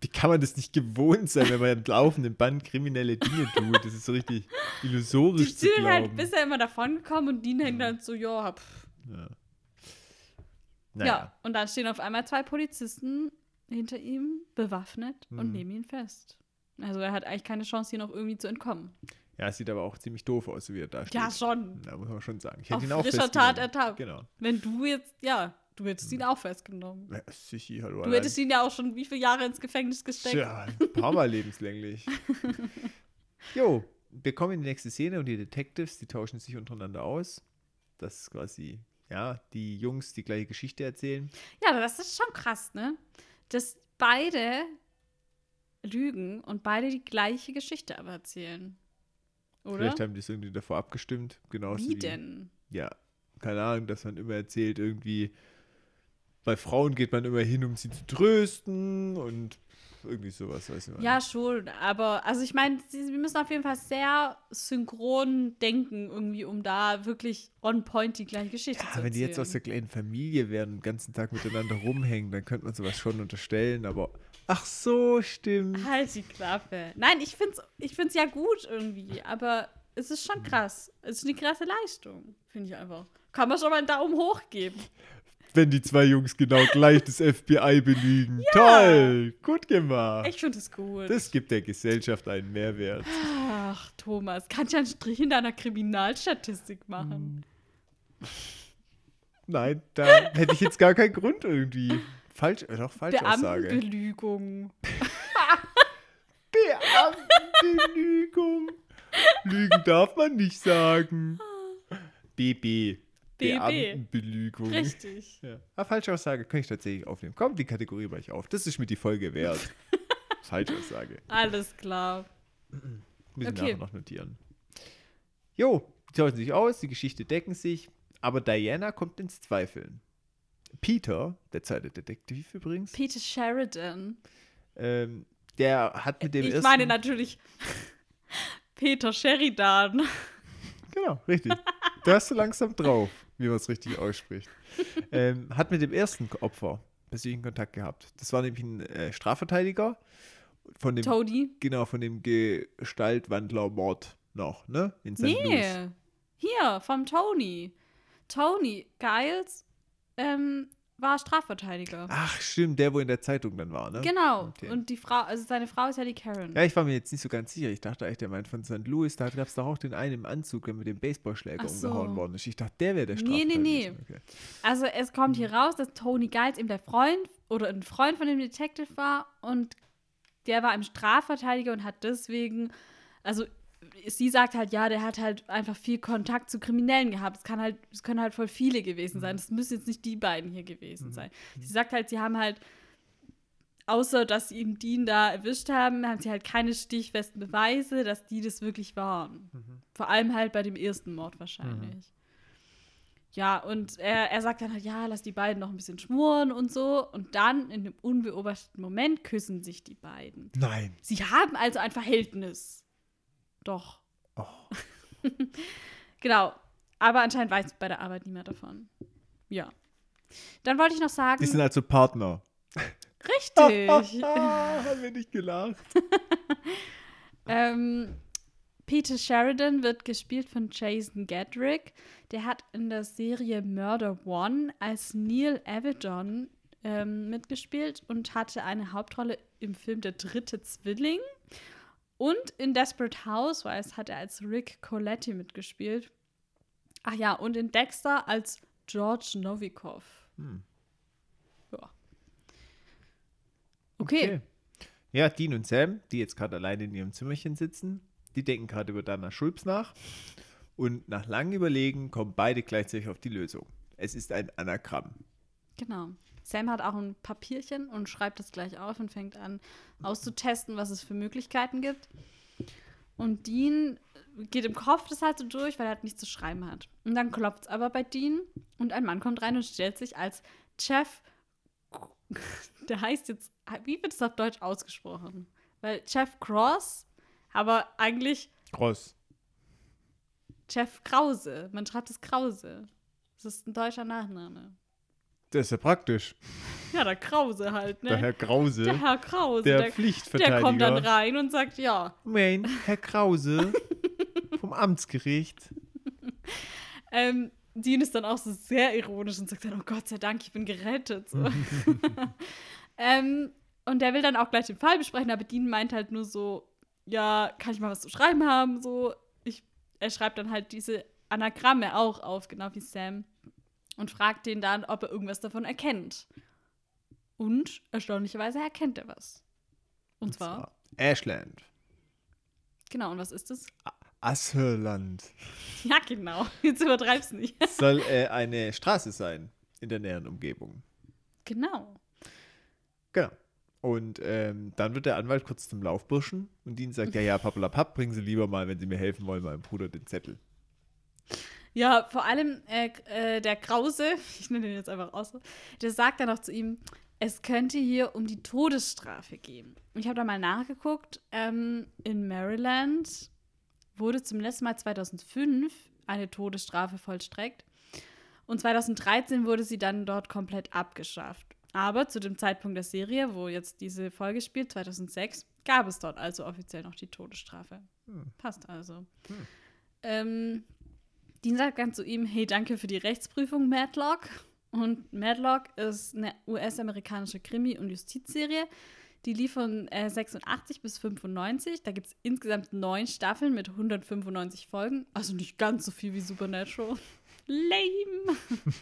Wie kann man das nicht gewohnt sein, wenn man im laufenden Band kriminelle Dinge tut? Das ist so richtig Die illusorisch zu sind halt bisher immer davon gekommen und die hängen dann so, ja, pff. ja. Ja, Naja. und dann stehen auf einmal zwei Polizisten hinter ihm, bewaffnet und Mhm. nehmen ihn fest. Also er hat eigentlich keine Chance, hier noch irgendwie zu entkommen. ja, es sieht aber auch ziemlich doof aus, wie er da steht. Ja, schon. Da muss man schon sagen. Ich Auf hätte ihn auch frischer Tat festgenommen. ertappt. Genau. Wenn du jetzt, ja, du hättest ihn auch festgenommen. Ja, Sichi, hallo. Du hättest ihn ja auch schon wie viele Jahre ins Gefängnis gesteckt. Ja, ein paar Mal lebenslänglich. Jo, wir kommen in die nächste Szene und die Detectives, die tauschen sich untereinander aus. Das ist quasi, ja, die Jungs die gleiche Geschichte erzählen. Ja, das ist schon krass, ne? Dass beide lügen und beide die gleiche Geschichte aber erzählen. Oder? Vielleicht haben die es irgendwie davor abgestimmt. Genauso Wie denn? Ja, keine Ahnung, dass man immer erzählt, irgendwie bei Frauen geht man immer hin, um sie zu trösten und irgendwie sowas, weiß ich nicht. Ja, schon. Aber, also ich meine, wir müssen auf jeden Fall sehr synchron denken, irgendwie, um da wirklich on point die gleiche Geschichte zu Ja, erzählen. wenn die jetzt aus der kleinen Familie wären und den ganzen Tag miteinander rumhängen, dann könnte man sowas schon unterstellen, aber ach so, stimmt. Halt die Klappe. Nein, ich find's, ich find's ja gut irgendwie, aber es ist Hm. schon krass. Es ist eine krasse Leistung, finde ich einfach. Kann man schon mal einen Daumen hoch geben. Wenn die zwei Jungs genau gleich das FBI belügen. Toll, gut gemacht. Ich finde es gut. Das gibt der Gesellschaft einen Mehrwert. Ach, Thomas, kannst ja einen Strich in deiner Kriminalstatistik machen. Nein, da hätte ich jetzt gar keinen Grund irgendwie. Falsch, äh, doch, Falschaussage. Beamtenbelügung. Beamtenbelügung. Lügen darf man nicht sagen. BB. Beamtenbelügung. Richtig. Ja. Ah, Falschaussage kann ich tatsächlich aufnehmen. Komm, die Kategorie mache ich auf. Das ist mir die Folge wert. Falschaussage. Alles klar. Müssen Okay. nachher noch notieren. Jo, die tauschen sich aus, die Geschichte decken sich, aber Diana kommt ins Zweifeln. Peter, der zweite Detektiv übrigens, Peter Sheridan. ähm, der hat mit dem ich ersten... meine natürlich Peter Sheridan. Genau, richtig. Da hast du langsam drauf, wie man es richtig ausspricht. ähm, hat mit dem ersten Opfer persönlichen Kontakt gehabt. Das war nämlich ein äh, Strafverteidiger von dem, Tony. genau, von dem Gestaltwandler-Mord noch, ne? In St. Louis. Nee. Hier, vom Tony. Tony Giles ähm, war Strafverteidiger. Ach, stimmt, der, wo in der Zeitung dann war, ne? Genau. Okay. Und die Frau, also seine Frau ist ja die Karen. Ja, ich war mir jetzt nicht so ganz sicher. Ich dachte eigentlich, der meint von St. Louis. Da gab es doch auch den einen im Anzug, der mit dem Baseballschläger so. umgehauen worden ist. Ich dachte, der wäre der Nee, nee, nee. Strafverteidiger. Okay. Also es kommt hier raus, dass Tony Giles eben der Freund oder ein Freund von dem Detective war und der war im Strafverteidiger und hat deswegen, also sie sagt halt, ja, der hat halt einfach viel Kontakt zu Kriminellen gehabt. Es kann halt, es können halt voll viele gewesen sein. Es müssen jetzt nicht die beiden hier gewesen sein. Sie sagt halt, sie haben halt, außer dass sie eben Dean da erwischt haben, haben sie halt keine stichfesten Beweise, dass die das wirklich waren. Vor allem halt bei dem ersten Mord wahrscheinlich. Ja, und er, er sagt dann halt, ja, lass die beiden noch ein bisschen schmoren und so. Und dann in dem unbeobachteten Moment küssen sich die beiden. Nein. Sie haben also ein Verhältnis. Doch. Oh. Genau. Aber anscheinend weiß bei der Arbeit niemand davon. Ja. Dann wollte ich noch sagen, Die sind also Partner. richtig. haben wir nicht gelacht. ähm, Peter Sheridan wird gespielt von Jason Gedrick. Der hat in der Serie Murder One als Neil Avedon ähm, mitgespielt und hatte eine Hauptrolle im Film Der dritte Zwilling. Und in Desperate Housewives hat er als Rick Coletti mitgespielt. Ach ja, und in Dexter als George Novikov. Hm. Ja. Okay. Ja, Dean und Sam, die jetzt gerade alleine in ihrem Zimmerchen sitzen, die denken gerade über Dana Schulz nach. Und nach langem Überlegen kommen beide gleichzeitig auf die Lösung. Es ist ein Anagramm. Genau. Sam hat auch ein Papierchen und schreibt das gleich auf und fängt an auszutesten, was es für Möglichkeiten gibt. Und Dean geht im Kopf das halt so durch, weil er halt nichts zu schreiben hat. Und dann klopft es aber bei Dean und ein Mann kommt rein und stellt sich als Chef, der heißt jetzt, wie wird es auf Deutsch ausgesprochen? Weil Chef Cross, aber eigentlich Groß. Chef Krause. Man schreibt es Krause. Das ist ein deutscher Nachname. Das ist ja praktisch. Ja, der Krause halt, ne? Der Herr Krause, Der der, Herr Krause, der, Pflichtverteidiger. der kommt dann rein und sagt, ja. Mein Herr Krause vom Amtsgericht. Ähm, Dean ist dann auch so sehr ironisch und sagt dann, oh Gott sei Dank, ich bin gerettet. So. ähm, und der will dann auch gleich den Fall besprechen, aber Dean meint halt nur so, ja, kann ich mal was zu schreiben haben? So, ich, er schreibt dann halt diese Anagramme auch auf, genau wie Sam. Und fragt den dann, ob er irgendwas davon erkennt. Und erstaunlicherweise erkennt er was. Und zwar, Ashland. genau, und was ist das? Asserland. Ja, genau. Jetzt übertreib's nicht. Soll äh, eine Straße sein in der näheren Umgebung. genau. Genau. Und ähm, dann wird der Anwalt kurz zum Laufburschen und Dean sagt, ja, ja, pappelapapp, bringen Sie lieber mal, wenn Sie mir helfen wollen, meinem Bruder den Zettel. Ja, vor allem äh, äh, der Krause, ich nenne den jetzt einfach aus, der sagt dann auch zu ihm, es könnte hier um die Todesstrafe gehen. Ich habe da mal nachgeguckt. Ähm, in Maryland wurde zum letzten Mal 2005 eine Todesstrafe vollstreckt. Und 2013 wurde sie dann dort komplett abgeschafft. Aber zu dem Zeitpunkt der Serie, wo jetzt diese Folge spielt, 2006, gab es dort also offiziell noch die Todesstrafe. Hm. Passt also. Hm. Ähm, Dean sagt dann zu ihm, hey, danke für die Rechtsprüfung, Matlock. Und Matlock ist eine US-amerikanische Krimi- und Justizserie. Die lief von äh, 86 bis 95. Da gibt es insgesamt neun Staffeln mit 195 Folgen. Also nicht ganz so viel wie Supernatural. Lame.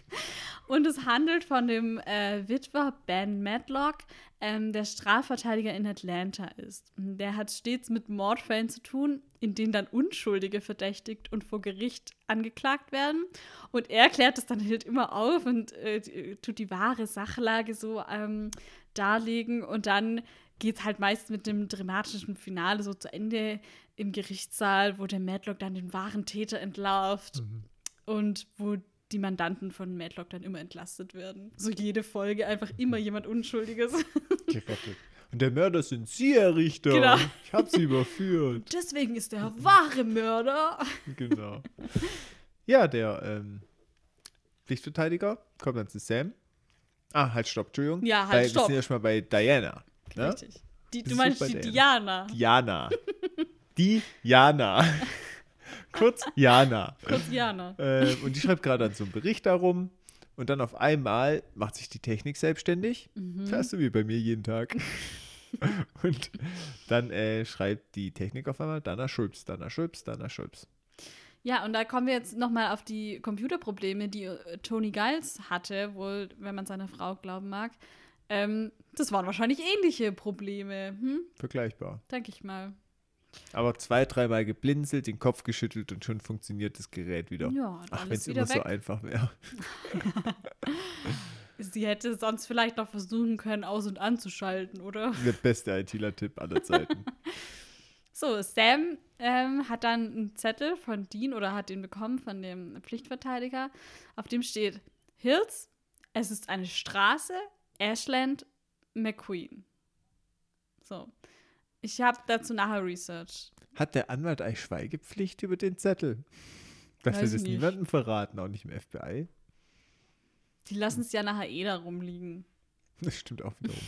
und es handelt von dem äh, Witwer Ben Matlock, ähm, der Strafverteidiger in Atlanta ist. Der hat stets mit Mordfällen zu tun, in denen dann Unschuldige verdächtigt und vor Gericht angeklagt werden. Und er klärt das dann halt immer auf und äh, tut die wahre Sachlage so ähm, darlegen. Und dann geht es halt meist mit dem dramatischen Finale so zu Ende im Gerichtssaal, wo der Matlock dann den wahren Täter entlarvt Mhm. und wo die Mandanten von Matlock dann immer entlastet werden. So jede Folge einfach immer jemand Unschuldiges. Gerettet. Und der Mörder sind Sie, Herr Richter. Genau. Ich habe Sie überführt. Deswegen ist der wahre Mörder. genau. Ja, der ähm, Pflichtverteidiger kommt dann zu Sam. Ah, halt, stopp, Entschuldigung. Ja, halt, Bei- Wir stopp. sind ja schon mal bei Diana. Ne? Richtig. Die, du meinst die. Diana. Diana. Diana. Kurz Jana. Kurz Diana. Ähm, und die schreibt gerade an so einem Bericht darum. Und dann auf einmal macht sich die Technik selbstständig. Mhm. Hast du wie bei mir jeden Tag. und dann äh, schreibt die Technik auf einmal Dana Schulps, Dana Schulps, Dana Schulps. Ja, und da kommen wir jetzt nochmal auf die Computerprobleme, die äh, Tony Giles hatte, wohl, wenn man seiner Frau glauben mag. Ähm, das waren wahrscheinlich ähnliche Probleme, hm? Vergleichbar. denke ich mal. Aber zwei, dreimal geblinzelt, den Kopf geschüttelt und schon funktioniert das Gerät wieder. Ja, Ach, wenn es immer so weg. einfach wäre. Sie hätte sonst vielleicht noch versuchen können, aus- und anzuschalten, oder? Der beste ITler-Tipp aller Zeiten. So, Sam ähm, hat dann einen Zettel von Dean oder hat den bekommen von dem Pflichtverteidiger, auf dem steht Hills, es ist eine Straße, Ashland, McQueen. So. Ich habe dazu nachher Research. Hat der Anwalt eigentlich Schweigepflicht über den Zettel? Dass Weiß wir das nicht. niemandem verraten, auch nicht im FBI? Die lassen es ja nachher eh da rumliegen. Das stimmt auch wiederum.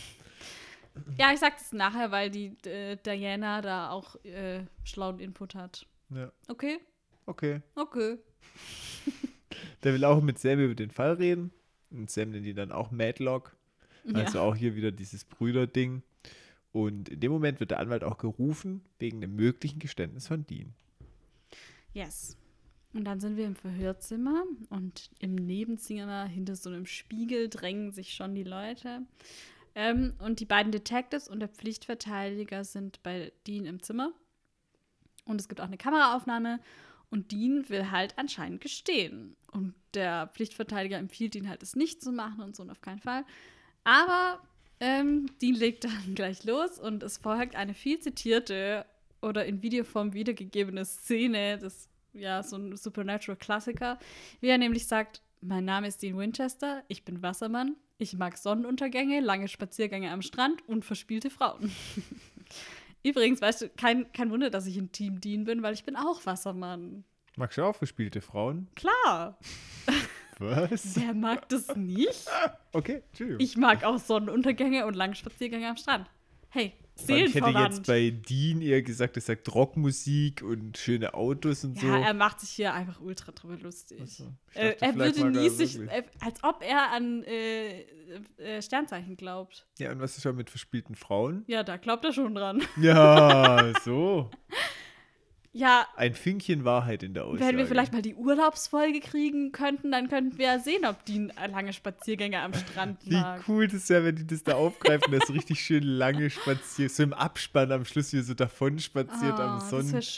Ja, ich sag das nachher, weil die äh, Diana da auch äh, schlauen Input hat. Ja, Okay? okay. Okay. Der will auch mit Sam über den Fall reden. Und Sam nennt ihn dann auch Madlock. Also ja. auch hier wieder dieses Brüderding. Und in dem Moment wird der Anwalt auch gerufen, wegen dem möglichen Geständnis von Dean. Yes. Und dann sind wir im Verhörzimmer und im Nebenzimmer hinter so einem Spiegel drängen sich schon die Leute. Ähm, und die beiden Detectives und der Pflichtverteidiger sind bei Dean im Zimmer. Und es gibt auch eine Kameraaufnahme und Dean will halt anscheinend gestehen. Und der Pflichtverteidiger empfiehlt ihn halt, es nicht zu machen und so und auf keinen Fall. Aber ähm, Dean legt dann gleich los und es folgt eine viel zitierte oder in Videoform wiedergegebene Szene, das ja so ein Supernatural-Klassiker, wie er nämlich sagt: Mein Name ist Dean Winchester, ich bin Wassermann, ich mag Sonnenuntergänge, lange Spaziergänge am Strand und verspielte Frauen. Übrigens, weißt du, kein, kein Wunder, dass ich in Team Dean bin, weil ich bin auch Wassermann. Magst du auch verspielte Frauen? Klar, Was? wer mag das nicht? Okay, Entschuldigung. Ich mag auch Sonnenuntergänge und lange Spaziergänge am Strand. Hey, ich hätte jetzt bei Dean eher gesagt, er sagt Rockmusik und schöne Autos und so. Ja, er macht sich hier einfach ultra drüber lustig. So. Äh, er würde nie sich, äh, als ob er an äh, äh, Sternzeichen glaubt. Ja, und was ist schon mit verspielten Frauen? Ja, da glaubt er schon dran. Ja, so. Ja, Ein Fünkchen Wahrheit in der Aussage. wenn wir vielleicht mal die Urlaubsfolge kriegen könnten, dann könnten wir ja sehen, ob die lange Spaziergänge am Strand Wie mag. cool das wäre, wenn die das da aufgreifen, dass so richtig schön lange spaziert, so im Abspann am Schluss wie er so davon spaziert am, Ah, das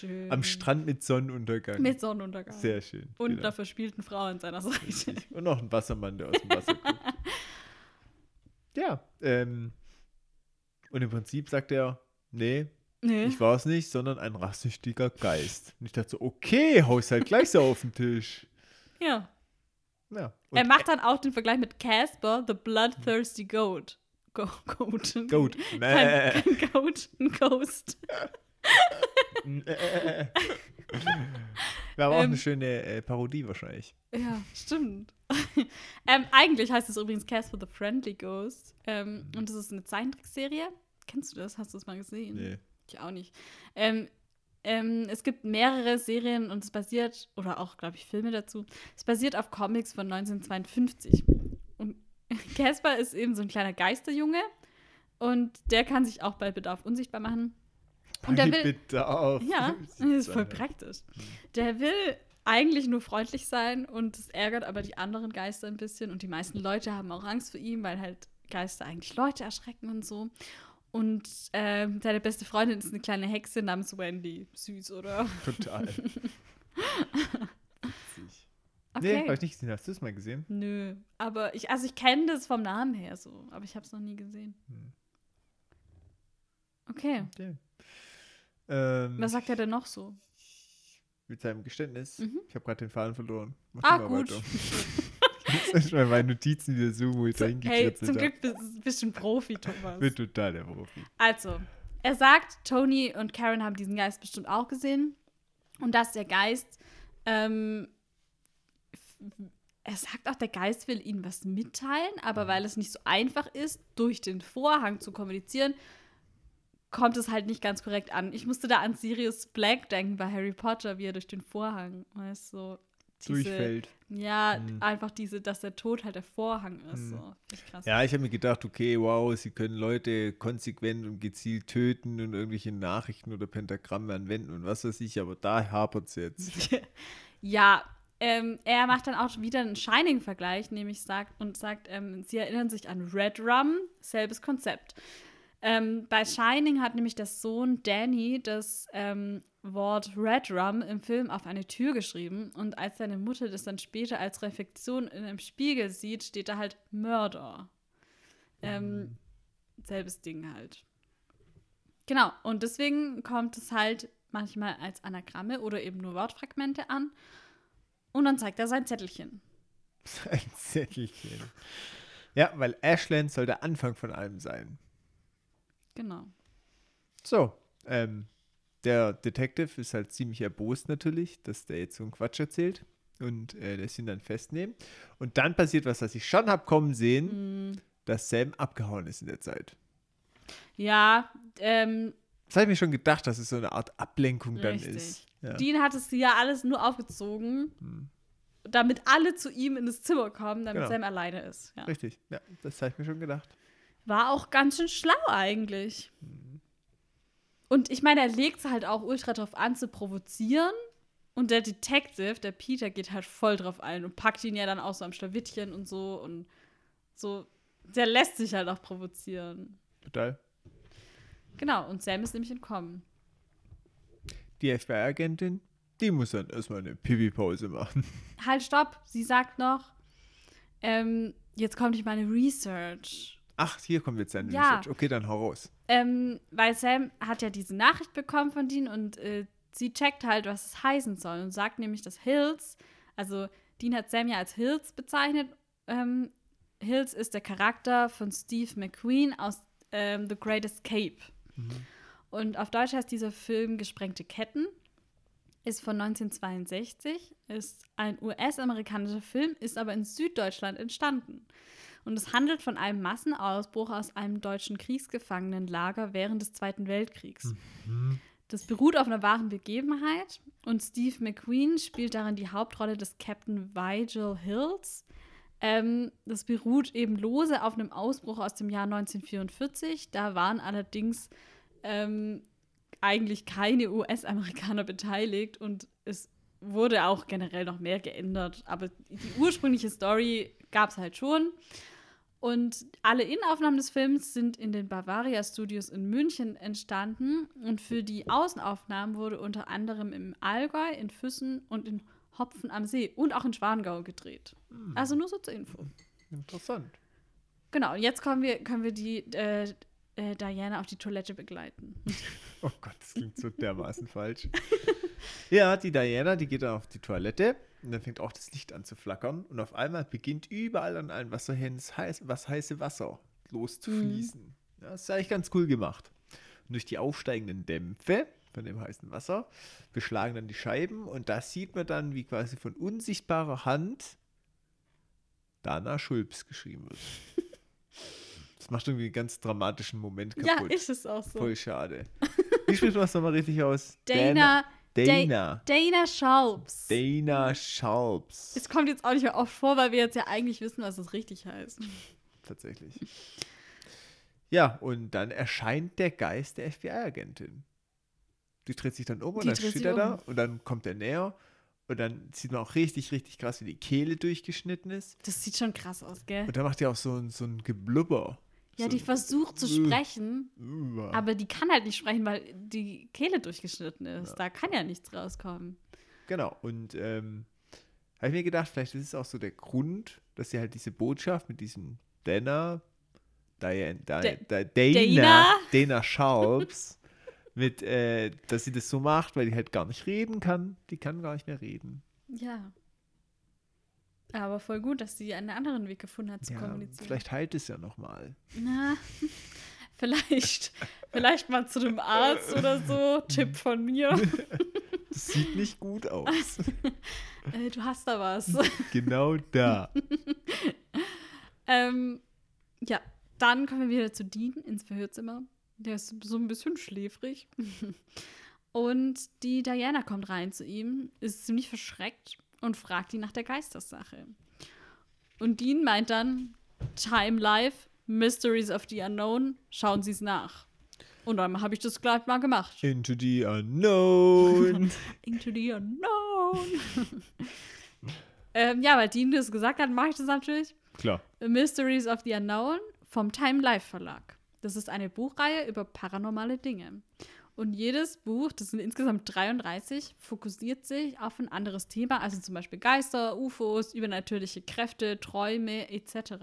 Sonnen, am Strand mit Sonnenuntergang. Mit Sonnenuntergang. Sehr schön. Und genau. einer verspielten Frau an seiner Seite. Und noch ein Wassermann, der aus dem Wasser guckt. ja, ähm, Und im Prinzip sagt er, nee, Nee. ich war es nicht, sondern ein rachsüchtiger Geist. Und ich dachte so, okay, hau es halt gleich so auf den Tisch. ja. Ja. Er macht dann auch den Vergleich mit Casper, the bloodthirsty goat. Go goat. Goat. Kein, kein Goat, ein Ghost. Aber auch Ähm, eine schöne äh, Parodie wahrscheinlich. Ja, stimmt. ähm, eigentlich heißt es übrigens Casper the Friendly Ghost. Ähm, und das ist eine Zeichentrickserie. Kennst du das? Hast du es mal gesehen? Nee. Ich auch nicht. Ähm, ähm, es gibt mehrere Serien und es basiert, oder auch, glaube ich, Filme dazu. Es basiert auf Comics von 1952. Und Casper ist eben so ein kleiner Geisterjunge und der kann sich auch bei Bedarf unsichtbar machen. Und der Bei will- Bedarf. Ja, das ist voll praktisch. Der will eigentlich nur freundlich sein und es ärgert aber die anderen Geister ein bisschen und die meisten Leute haben auch Angst vor ihm, weil halt Geister eigentlich Leute erschrecken und so. Und ähm, seine beste Freundin ist eine kleine Hexe namens Wendy. Süß, oder? Total. Witzig. Okay. Nee, hab ich nicht gesehen. Hast du es mal gesehen? Nö, aber ich, also ich kenne das vom Namen her so, aber ich habe es noch nie gesehen. Hm. Okay. Okay. Ähm, Was sagt er denn noch so? mit seinem Geständnis. Mhm. Ich habe gerade den Faden verloren. Mach Ah, gut. Ich erstmal meine Notizen wieder so, wo ich da Hey, zum. Glück bist, du ein Profi, Thomas. bin total der Profi. Also, er sagt, Tony und Karen haben diesen Geist bestimmt auch gesehen. Und dass der Geist, ähm, er sagt auch, der Geist will ihnen was mitteilen, aber weil es nicht so einfach ist, durch den Vorhang zu kommunizieren, kommt es halt nicht ganz korrekt an. Ich musste da an Sirius Black denken bei Harry Potter, wie er durch den Vorhang, weißt du, so diese- Durchfällt. Ja, Mhm. einfach diese, dass der Tod halt der Vorhang ist. Mhm. So. Ich. Ja, ich habe mir gedacht, okay, wow, sie können Leute konsequent und gezielt töten und irgendwelche Nachrichten oder Pentagramme anwenden und was weiß ich, aber da hapert es jetzt. Ja, ähm, er macht dann auch wieder einen Shining-Vergleich, nämlich sagt und sagt, ähm, sie erinnern sich an Red Rum, selbes Konzept. Ähm, bei Shining hat nämlich der Sohn Danny das ähm, Wort Red Rum im Film auf eine Tür geschrieben und als seine Mutter das dann später als Reflexion in einem Spiegel sieht, steht da halt Murder. Ähm, selbes Ding halt. Genau, und deswegen kommt es halt manchmal als Anagramme oder eben nur Wortfragmente an. Und dann zeigt er sein Zettelchen. Ein Zettelchen. Ja, weil Ashland soll der Anfang von allem sein. Genau. So, ähm, der Detective ist halt ziemlich erbost natürlich, dass der jetzt so einen Quatsch erzählt und äh, lässt ihn dann festnehmen. Und dann passiert was, was ich schon hab kommen sehen, Mm, dass Sam abgehauen ist in der Zeit. ja, ähm, Das habe ich mir schon gedacht, dass es so eine Art Ablenkung dann Richtig. ist. Ja. Dean hat es ja alles nur aufgezogen, Hm. damit alle zu ihm in das Zimmer kommen, damit Genau. Sam alleine ist. Ja. Richtig, ja, das habe ich mir schon gedacht. War auch ganz schön schlau eigentlich. Und ich meine, er legt es halt auch ultra drauf an, zu provozieren. Und der Detective, der Peter, geht halt voll drauf ein und packt ihn ja dann auch so am Schlawittchen und so. Und so, der lässt sich halt auch provozieren. Total. Genau, und Sam ist nämlich entkommen. Die FBI-Agentin, die muss dann erstmal eine Pipi-Pause machen. Halt, stopp, sie sagt noch, ähm, jetzt kommt nicht meine Research. Ach, hier kommt jetzt deine Ja. Research. Okay, dann hau raus. Ähm, weil Sam hat ja diese Nachricht bekommen von Dean und äh, sie checkt halt, was es heißen soll und sagt nämlich, dass Hills, also Dean hat Sam ja als Hills bezeichnet. Ähm, Hills ist der Charakter von Steve McQueen aus ähm, The Great Escape. Und auf Deutsch heißt dieser Film Gesprengte Ketten. Ist von 1962, ist ein US-amerikanischer Film, ist aber in Süddeutschland entstanden. Und es handelt von einem Massenausbruch aus einem deutschen Kriegsgefangenenlager während des Zweiten Weltkriegs. Das beruht auf einer wahren Begebenheit und Steve McQueen spielt darin die Hauptrolle des Captain Vigil Hills. Ähm, das beruht eben lose auf einem Ausbruch aus dem Jahr 1944. Da waren allerdings ähm, eigentlich keine US-Amerikaner beteiligt und es wurde auch generell noch mehr geändert. Aber die ursprüngliche Story gab es halt schon. Und alle Innenaufnahmen des Films sind in den Bavaria Studios in München entstanden. Und für die Außenaufnahmen wurde unter anderem im Allgäu, in Füssen und in Hopfen am See und auch in Schwangau gedreht. Also nur so zur Info. Interessant. Genau, und jetzt kommen wir, können wir die äh, äh, Diana auf die Toilette begleiten. Oh Gott, das klingt so dermaßen falsch. Ja, die Diana, die geht dann auf die Toilette und dann fängt auch das Licht an zu flackern und auf einmal beginnt überall an allen Wasserhähnen das heiß, was heiße Wasser loszufließen. Mhm. Ja, das ist eigentlich ganz cool gemacht. Und durch die aufsteigenden Dämpfe von dem heißen Wasser beschlagen dann die Scheiben und da sieht man dann, wie quasi von unsichtbarer Hand Dana Schulps geschrieben wird. Das macht irgendwie einen ganz dramatischen Moment kaputt. Ja, ist es auch so. Voll schade. Wie spricht man das nochmal richtig aus? Dana. Dana. Dana Schalps. Dana Schalps. Es kommt jetzt auch nicht mehr oft vor, weil wir jetzt ja eigentlich wissen, was es richtig heißt. Tatsächlich. Ja, und dann erscheint der Geist der FBI-Agentin. Die dreht sich dann um und dann steht er um. da und dann kommt er näher und dann sieht man auch richtig, richtig krass, wie die Kehle durchgeschnitten ist. Das sieht schon krass aus, gell? Und dann macht die auch so, so ein Geblubber. Ja, die versucht zu sprechen, aber die kann halt nicht sprechen, weil die Kehle durchgeschnitten ist. Ja. Da kann ja nichts rauskommen. Genau, und ähm, habe ich mir gedacht, vielleicht ist es auch so der Grund, dass sie halt diese Botschaft mit diesem Dana, Diana, Dana, Dana, Dana Sharps, mit, äh, dass sie das so macht, weil die halt gar nicht reden kann. Die kann gar nicht mehr reden. Ja. Aber voll gut, dass sie einen anderen Weg gefunden hat zu ja, kommunizieren. Vielleicht heilt es ja nochmal. Na, vielleicht, vielleicht mal zu dem Arzt oder so. Tipp von mir. Das sieht nicht gut aus. äh, du hast da was. Genau da. ähm, ja, dann kommen wir wieder zu Dean ins Verhörzimmer. Der ist so ein bisschen schläfrig. Und die Diana kommt rein zu ihm, ist ziemlich verschreckt und fragt ihn nach der Geistersache. Und Dean meint dann, Time Life, Mysteries of the Unknown, schauen Sie es nach. Und dann habe ich das gleich mal gemacht. Into the Unknown. Into the Unknown. ähm, ja, weil Dean das gesagt hat, mache ich das natürlich. Klar. Mysteries of the Unknown vom Time Life Verlag. Das ist eine Buchreihe über paranormale Dinge. Und jedes Buch, das sind insgesamt 33, fokussiert sich auf ein anderes Thema, also zum Beispiel Geister, UFOs, übernatürliche Kräfte, Träume etc.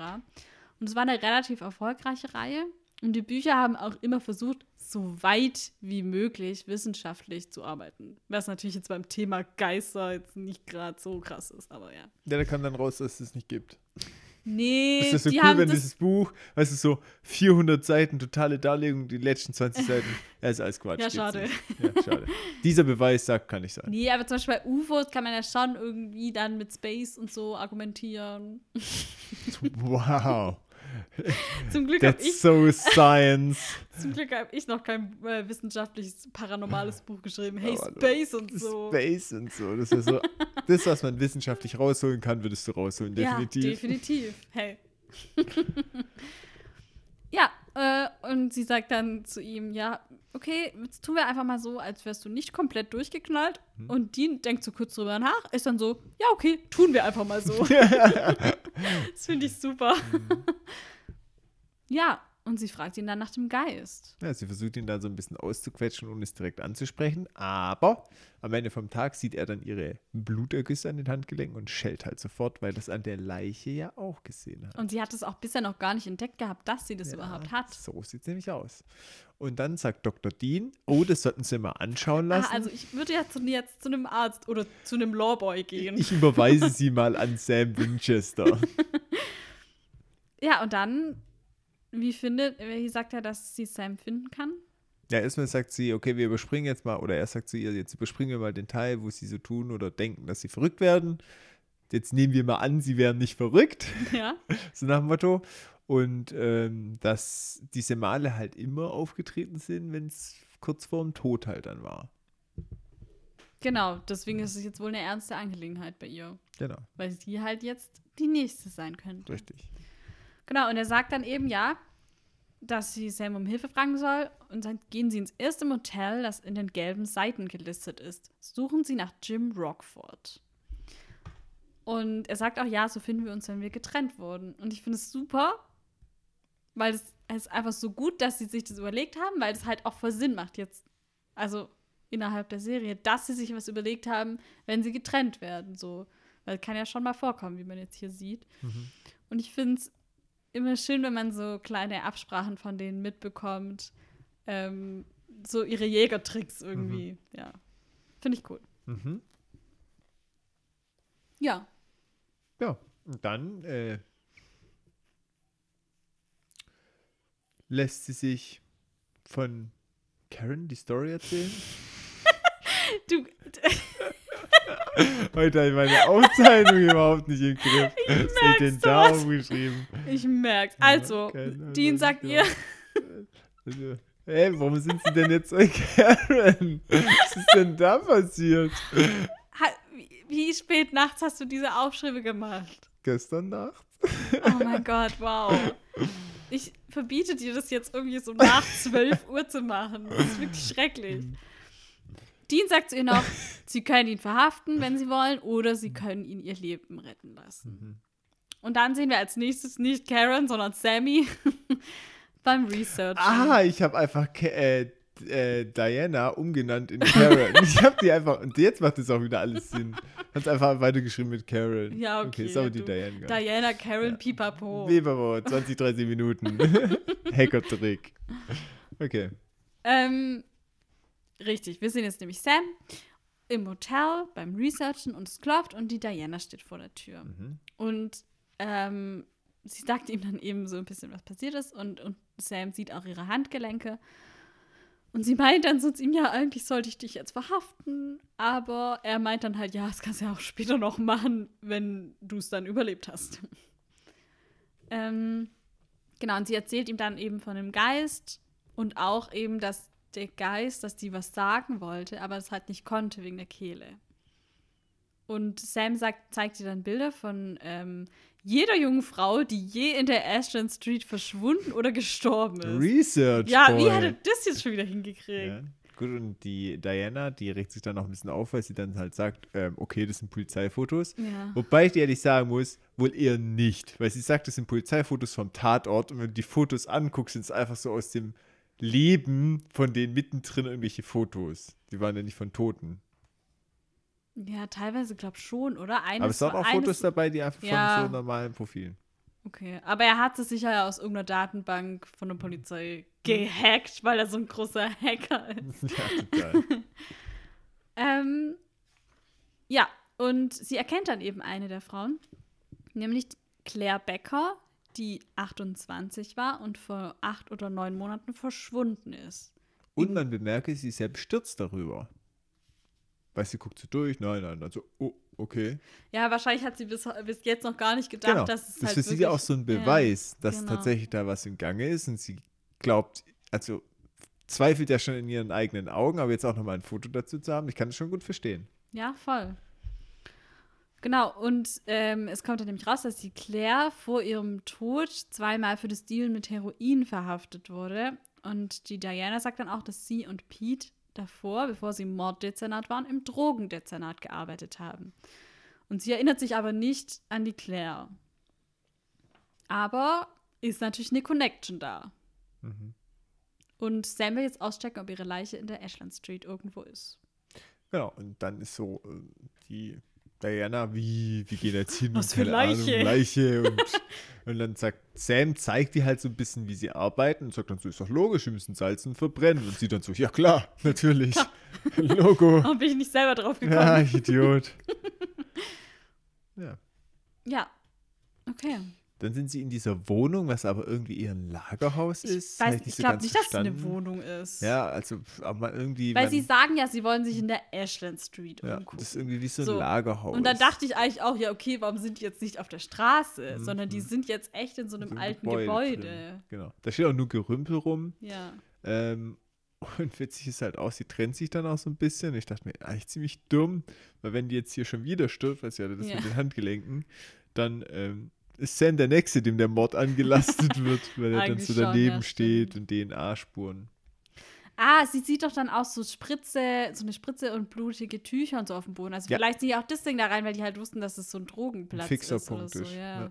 Und es war eine relativ erfolgreiche Reihe. Und die Bücher haben auch immer versucht, so weit wie möglich wissenschaftlich zu arbeiten. Was natürlich jetzt beim Thema Geister jetzt nicht gerade so krass ist, aber ja. Ja, da kam dann raus, dass es es nicht gibt. Nee, ist das so cool, wenn dieses Buch, weißt du, so 400 Seiten, totale Darlegung, die letzten 20 Seiten, ja, ist alles Quatsch. Ja, schade. Ja, schade. Dieser Beweis sagt, kann nicht sein. Nee, aber zum Beispiel bei UFOs kann man ja schon irgendwie dann mit Space und so argumentieren. Wow. Zum Glück habe ich. so science. Zum Glück habe ich noch kein äh, wissenschaftliches, paranormales Buch geschrieben. Hey, Space und so. Space und so. Das ist so. das, was man wissenschaftlich rausholen kann, würdest du rausholen, definitiv. Ja, definitiv. Hey. ja, und sie sagt dann zu ihm: Ja, okay, jetzt tun wir einfach mal so, als wärst du nicht komplett durchgeknallt. Hm. Und Dean denkt so kurz drüber nach, ist dann so: Ja, okay, tun wir einfach mal so. das finde ich super. Mhm. Ja, und sie fragt ihn dann nach dem Geist. Ja, sie versucht ihn da so ein bisschen auszuquetschen, ohne es direkt anzusprechen. Aber am Ende vom Tag sieht er dann ihre Blutergüsse an den Handgelenken und schellt halt sofort, weil das an der Leiche ja auch gesehen hat. Und sie hat es auch bisher noch gar nicht entdeckt gehabt, dass sie das ja, überhaupt hat. So sieht es nämlich aus. Und dann sagt Dr. Dean, oh, das sollten Sie mal anschauen lassen. Ah, also ich würde ja zu, jetzt zu einem Arzt oder zu einem Lawboy gehen. Ich überweise Sie mal an Sam Winchester. ja, und dann wie findet, wie sagt er, dass sie Sam finden kann? Ja, erstmal sagt sie, okay, wir überspringen jetzt mal, oder er sagt zu ihr, jetzt überspringen wir mal den Teil, wo sie so tun oder denken, dass sie verrückt werden. Jetzt nehmen wir mal an, sie wären nicht verrückt. Ja. so nach dem Motto. Und ähm, dass diese Male halt immer aufgetreten sind, wenn es kurz vor dem Tod halt dann war. Genau, deswegen ist es jetzt wohl eine ernste Angelegenheit bei ihr. Genau. Weil sie halt jetzt die nächste sein könnte. Richtig. Genau, und er sagt dann eben, ja, dass sie Sam um Hilfe fragen soll und dann gehen sie ins erste Motel, das in den gelben Seiten gelistet ist. Suchen sie nach Jim Rockford. Und er sagt auch, ja, so finden wir uns, wenn wir getrennt wurden. Und ich finde es super, weil es ist einfach so gut, dass sie sich das überlegt haben, weil es halt auch voll Sinn macht jetzt. Also innerhalb der Serie, dass sie sich was überlegt haben, wenn sie getrennt werden. So. Weil es kann ja schon mal vorkommen, wie man jetzt hier sieht. Mhm. Und ich finde es immer schön, wenn man so kleine Absprachen von denen mitbekommt. Ähm, so ihre Jägertricks irgendwie. Mhm. Ja. Finde ich cool. Mhm. Ja. Ja, und dann äh, lässt sie sich von Karen die Story erzählen. Du, Heute habe ich meine Aufzeichnung überhaupt nicht im Griff. Was habe ich merk's da doch. aufgeschrieben? ich merk's. Also, Ahnung, Dean sagt ihr, Also, Hä, warum sind sie denn jetzt bei Karen? Was ist denn da passiert? wie spät nachts hast du diese Aufschriebe gemacht? Gestern Nacht? Oh mein Gott, wow. Ich verbiete dir das jetzt irgendwie so nach 12 Uhr zu machen. Das ist wirklich schrecklich. Dean sagt zu ihr noch, sie können ihn verhaften, wenn sie wollen, oder sie können ihn ihr Leben retten lassen. Und dann sehen wir als nächstes nicht Karen, sondern Sammy beim Research. Ah, ich habe einfach äh, äh, Diana umgenannt in Karen. ich habe die einfach, und jetzt macht das auch wieder alles Sinn. Hast einfach weitergeschrieben mit Karen. Ja, okay. ist aber ja, die. Diana. Diana, Karen, Pipapo. Weberwo, 20, 30 Minuten. Hacker-Trick. Okay. Ähm, richtig, wir sehen jetzt nämlich Sam im Hotel beim Researchen und es klopft und die Diana steht vor der Tür. Mhm. Und ähm, sie sagt ihm dann eben so ein bisschen, was passiert ist und, und Sam sieht auch ihre Handgelenke. Und sie meint dann so zu ihm, ja, eigentlich sollte ich dich jetzt verhaften, aber er meint dann halt, ja, das kannst du ja auch später noch machen, wenn du es dann überlebt hast. ähm, genau, und sie erzählt ihm dann eben von dem Geist und auch eben, dass der Geist, dass die was sagen wollte, aber es halt nicht konnte wegen der Kehle. Und Sam sagt, zeigt ihr dann Bilder von ähm, jeder jungen Frau, die je in der Ashton Street verschwunden oder gestorben ist. Research. ja, Boy. wie hat er das jetzt schon wieder hingekriegt? Ja. Gut, und die Diana, die regt sich dann noch ein bisschen auf, weil sie dann halt sagt, ähm, okay, das sind Polizeifotos. Ja. Wobei ich dir ehrlich sagen muss, wohl eher nicht. Weil sie sagt, das sind Polizeifotos vom Tatort und wenn du die Fotos anguckst, sind es einfach so aus dem Leben von denen mittendrin irgendwelche Fotos. Die waren ja nicht von Toten. Ja, teilweise glaube ich schon, oder? Eines, Aber es waren auch eines, Fotos dabei, die einfach Ja. von so normalen Profilen. Okay, aber er hat es sicher ja aus irgendeiner Datenbank von der Polizei gehackt, weil er so ein großer Hacker ist. ja, total. Ähm, ja, und sie erkennt dann eben eine der Frauen, nämlich Claire Becker, die 28 war und vor acht oder neun Monaten verschwunden ist. Und man bemerke, sie ist sehr bestürzt darüber. Weil sie guckt so durch, nein, nein, also, oh, okay. Ja, wahrscheinlich hat sie bis, bis jetzt noch gar nicht gedacht, Genau. dass es das ist halt für sie ja auch so ein Beweis, dass genau. tatsächlich da was im Gange ist und sie glaubt, also zweifelt ja schon in ihren eigenen Augen, aber jetzt auch nochmal ein Foto dazu zu haben, ich kann es schon gut verstehen. Ja, voll. Genau, und ähm, es kommt dann nämlich raus, dass die Claire vor ihrem Tod zweimal für das Deal mit Heroin verhaftet wurde. Und die Diana sagt dann auch, dass sie und Pete davor, bevor sie im Morddezernat waren, im Drogendezernat gearbeitet haben. Und sie erinnert sich aber nicht an die Claire. Aber ist natürlich eine Connection da. Mhm. Und Sam will jetzt auschecken, ob ihre Leiche in der Ashland Street irgendwo ist. Genau, und dann ist so äh, die Diana, wie, wie geht jetzt hin? Was Und für keine Ahnung, Leiche? Leiche und, und dann sagt Sam, zeigt die halt so ein bisschen, wie sie arbeiten und sagt dann so, ist doch logisch, wir müssen salzen und verbrennen. Und sie dann so, ja klar, natürlich. Logo. Warum bin ich nicht selber drauf gekommen? Ja, Idiot. ja. Ja. Okay. Dann sind sie in dieser Wohnung, was aber irgendwie ein Lagerhaus Ich, ist. weiß, Hab ich so glaube nicht, dass es eine verstanden. Wohnung ist. Ja, also, aber irgendwie. Weil sie sagen ja, sie wollen sich in der Ashland Street ja, umgucken. das ist irgendwie wie so ein So. Lagerhaus. Und dann dachte ich eigentlich auch, ja, okay, warum sind die jetzt nicht auf der Straße, Mhm. sondern die sind jetzt echt in so einem So ein alten Gebäude Gebäude. Genau. Da steht auch nur Gerümpel rum. Ja. Ähm, und witzig ist halt auch, sie trennt sich dann auch so ein bisschen. Ich dachte mir, eigentlich ziemlich dumm, weil wenn die jetzt hier schon wieder stirbt, was ja das Ja. mit den Handgelenken, dann ähm, ist Sam der Nächste, dem der Mord angelastet wird, weil er dann so schon, daneben ja, steht stimmt. und DNA-Spuren. Ah, sie sieht doch dann auch so Spritze, so eine Spritze und blutige Tücher und so auf dem Boden. Also Ja. vielleicht sind ja auch das Ding da rein, weil die halt wussten, dass es so ein Drogenplatz Ein fixer ist oder Punkt so. ist, Ja. ja.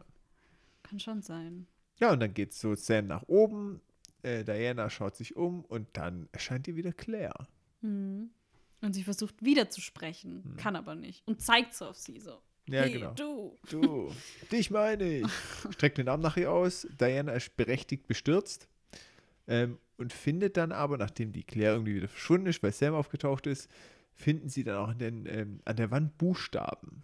Kann schon sein. Ja, und dann geht so Sam nach oben, äh, Diana schaut sich um und dann erscheint ihr wieder Claire. Mhm. Und sie versucht wieder zu sprechen, Hm. kann aber nicht. Und zeigt so auf sie so. Ja, hey, genau. du. Du, dich meine ich. Streckt den Arm nach ihr aus. Diana ist berechtigt bestürzt ähm, und findet dann aber, nachdem die Claire irgendwie wieder verschwunden ist, weil Sam aufgetaucht ist, finden sie dann auch an, den, ähm, an der Wand Buchstaben.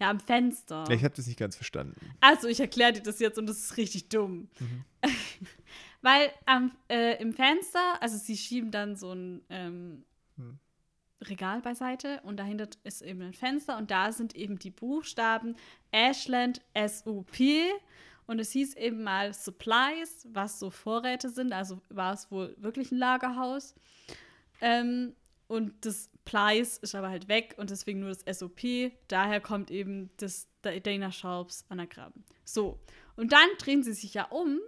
Ja, am Fenster. Ja, ich habe das nicht ganz verstanden. Also, ich erkläre dir das jetzt und das ist richtig dumm. Mhm. Weil am, äh, im Fenster, also sie schieben dann so ein ähm, Hm. Regal beiseite und dahinter ist eben ein Fenster und da sind eben die Buchstaben Ashland SUP und es hieß eben mal Supplies, was so Vorräte sind, also war es wohl wirklich ein Lagerhaus. Ähm, und das Plies ist aber halt weg und deswegen nur das SOP. Daher kommt eben das Dana Sharps Anagramm. So, und dann drehen sie sich ja um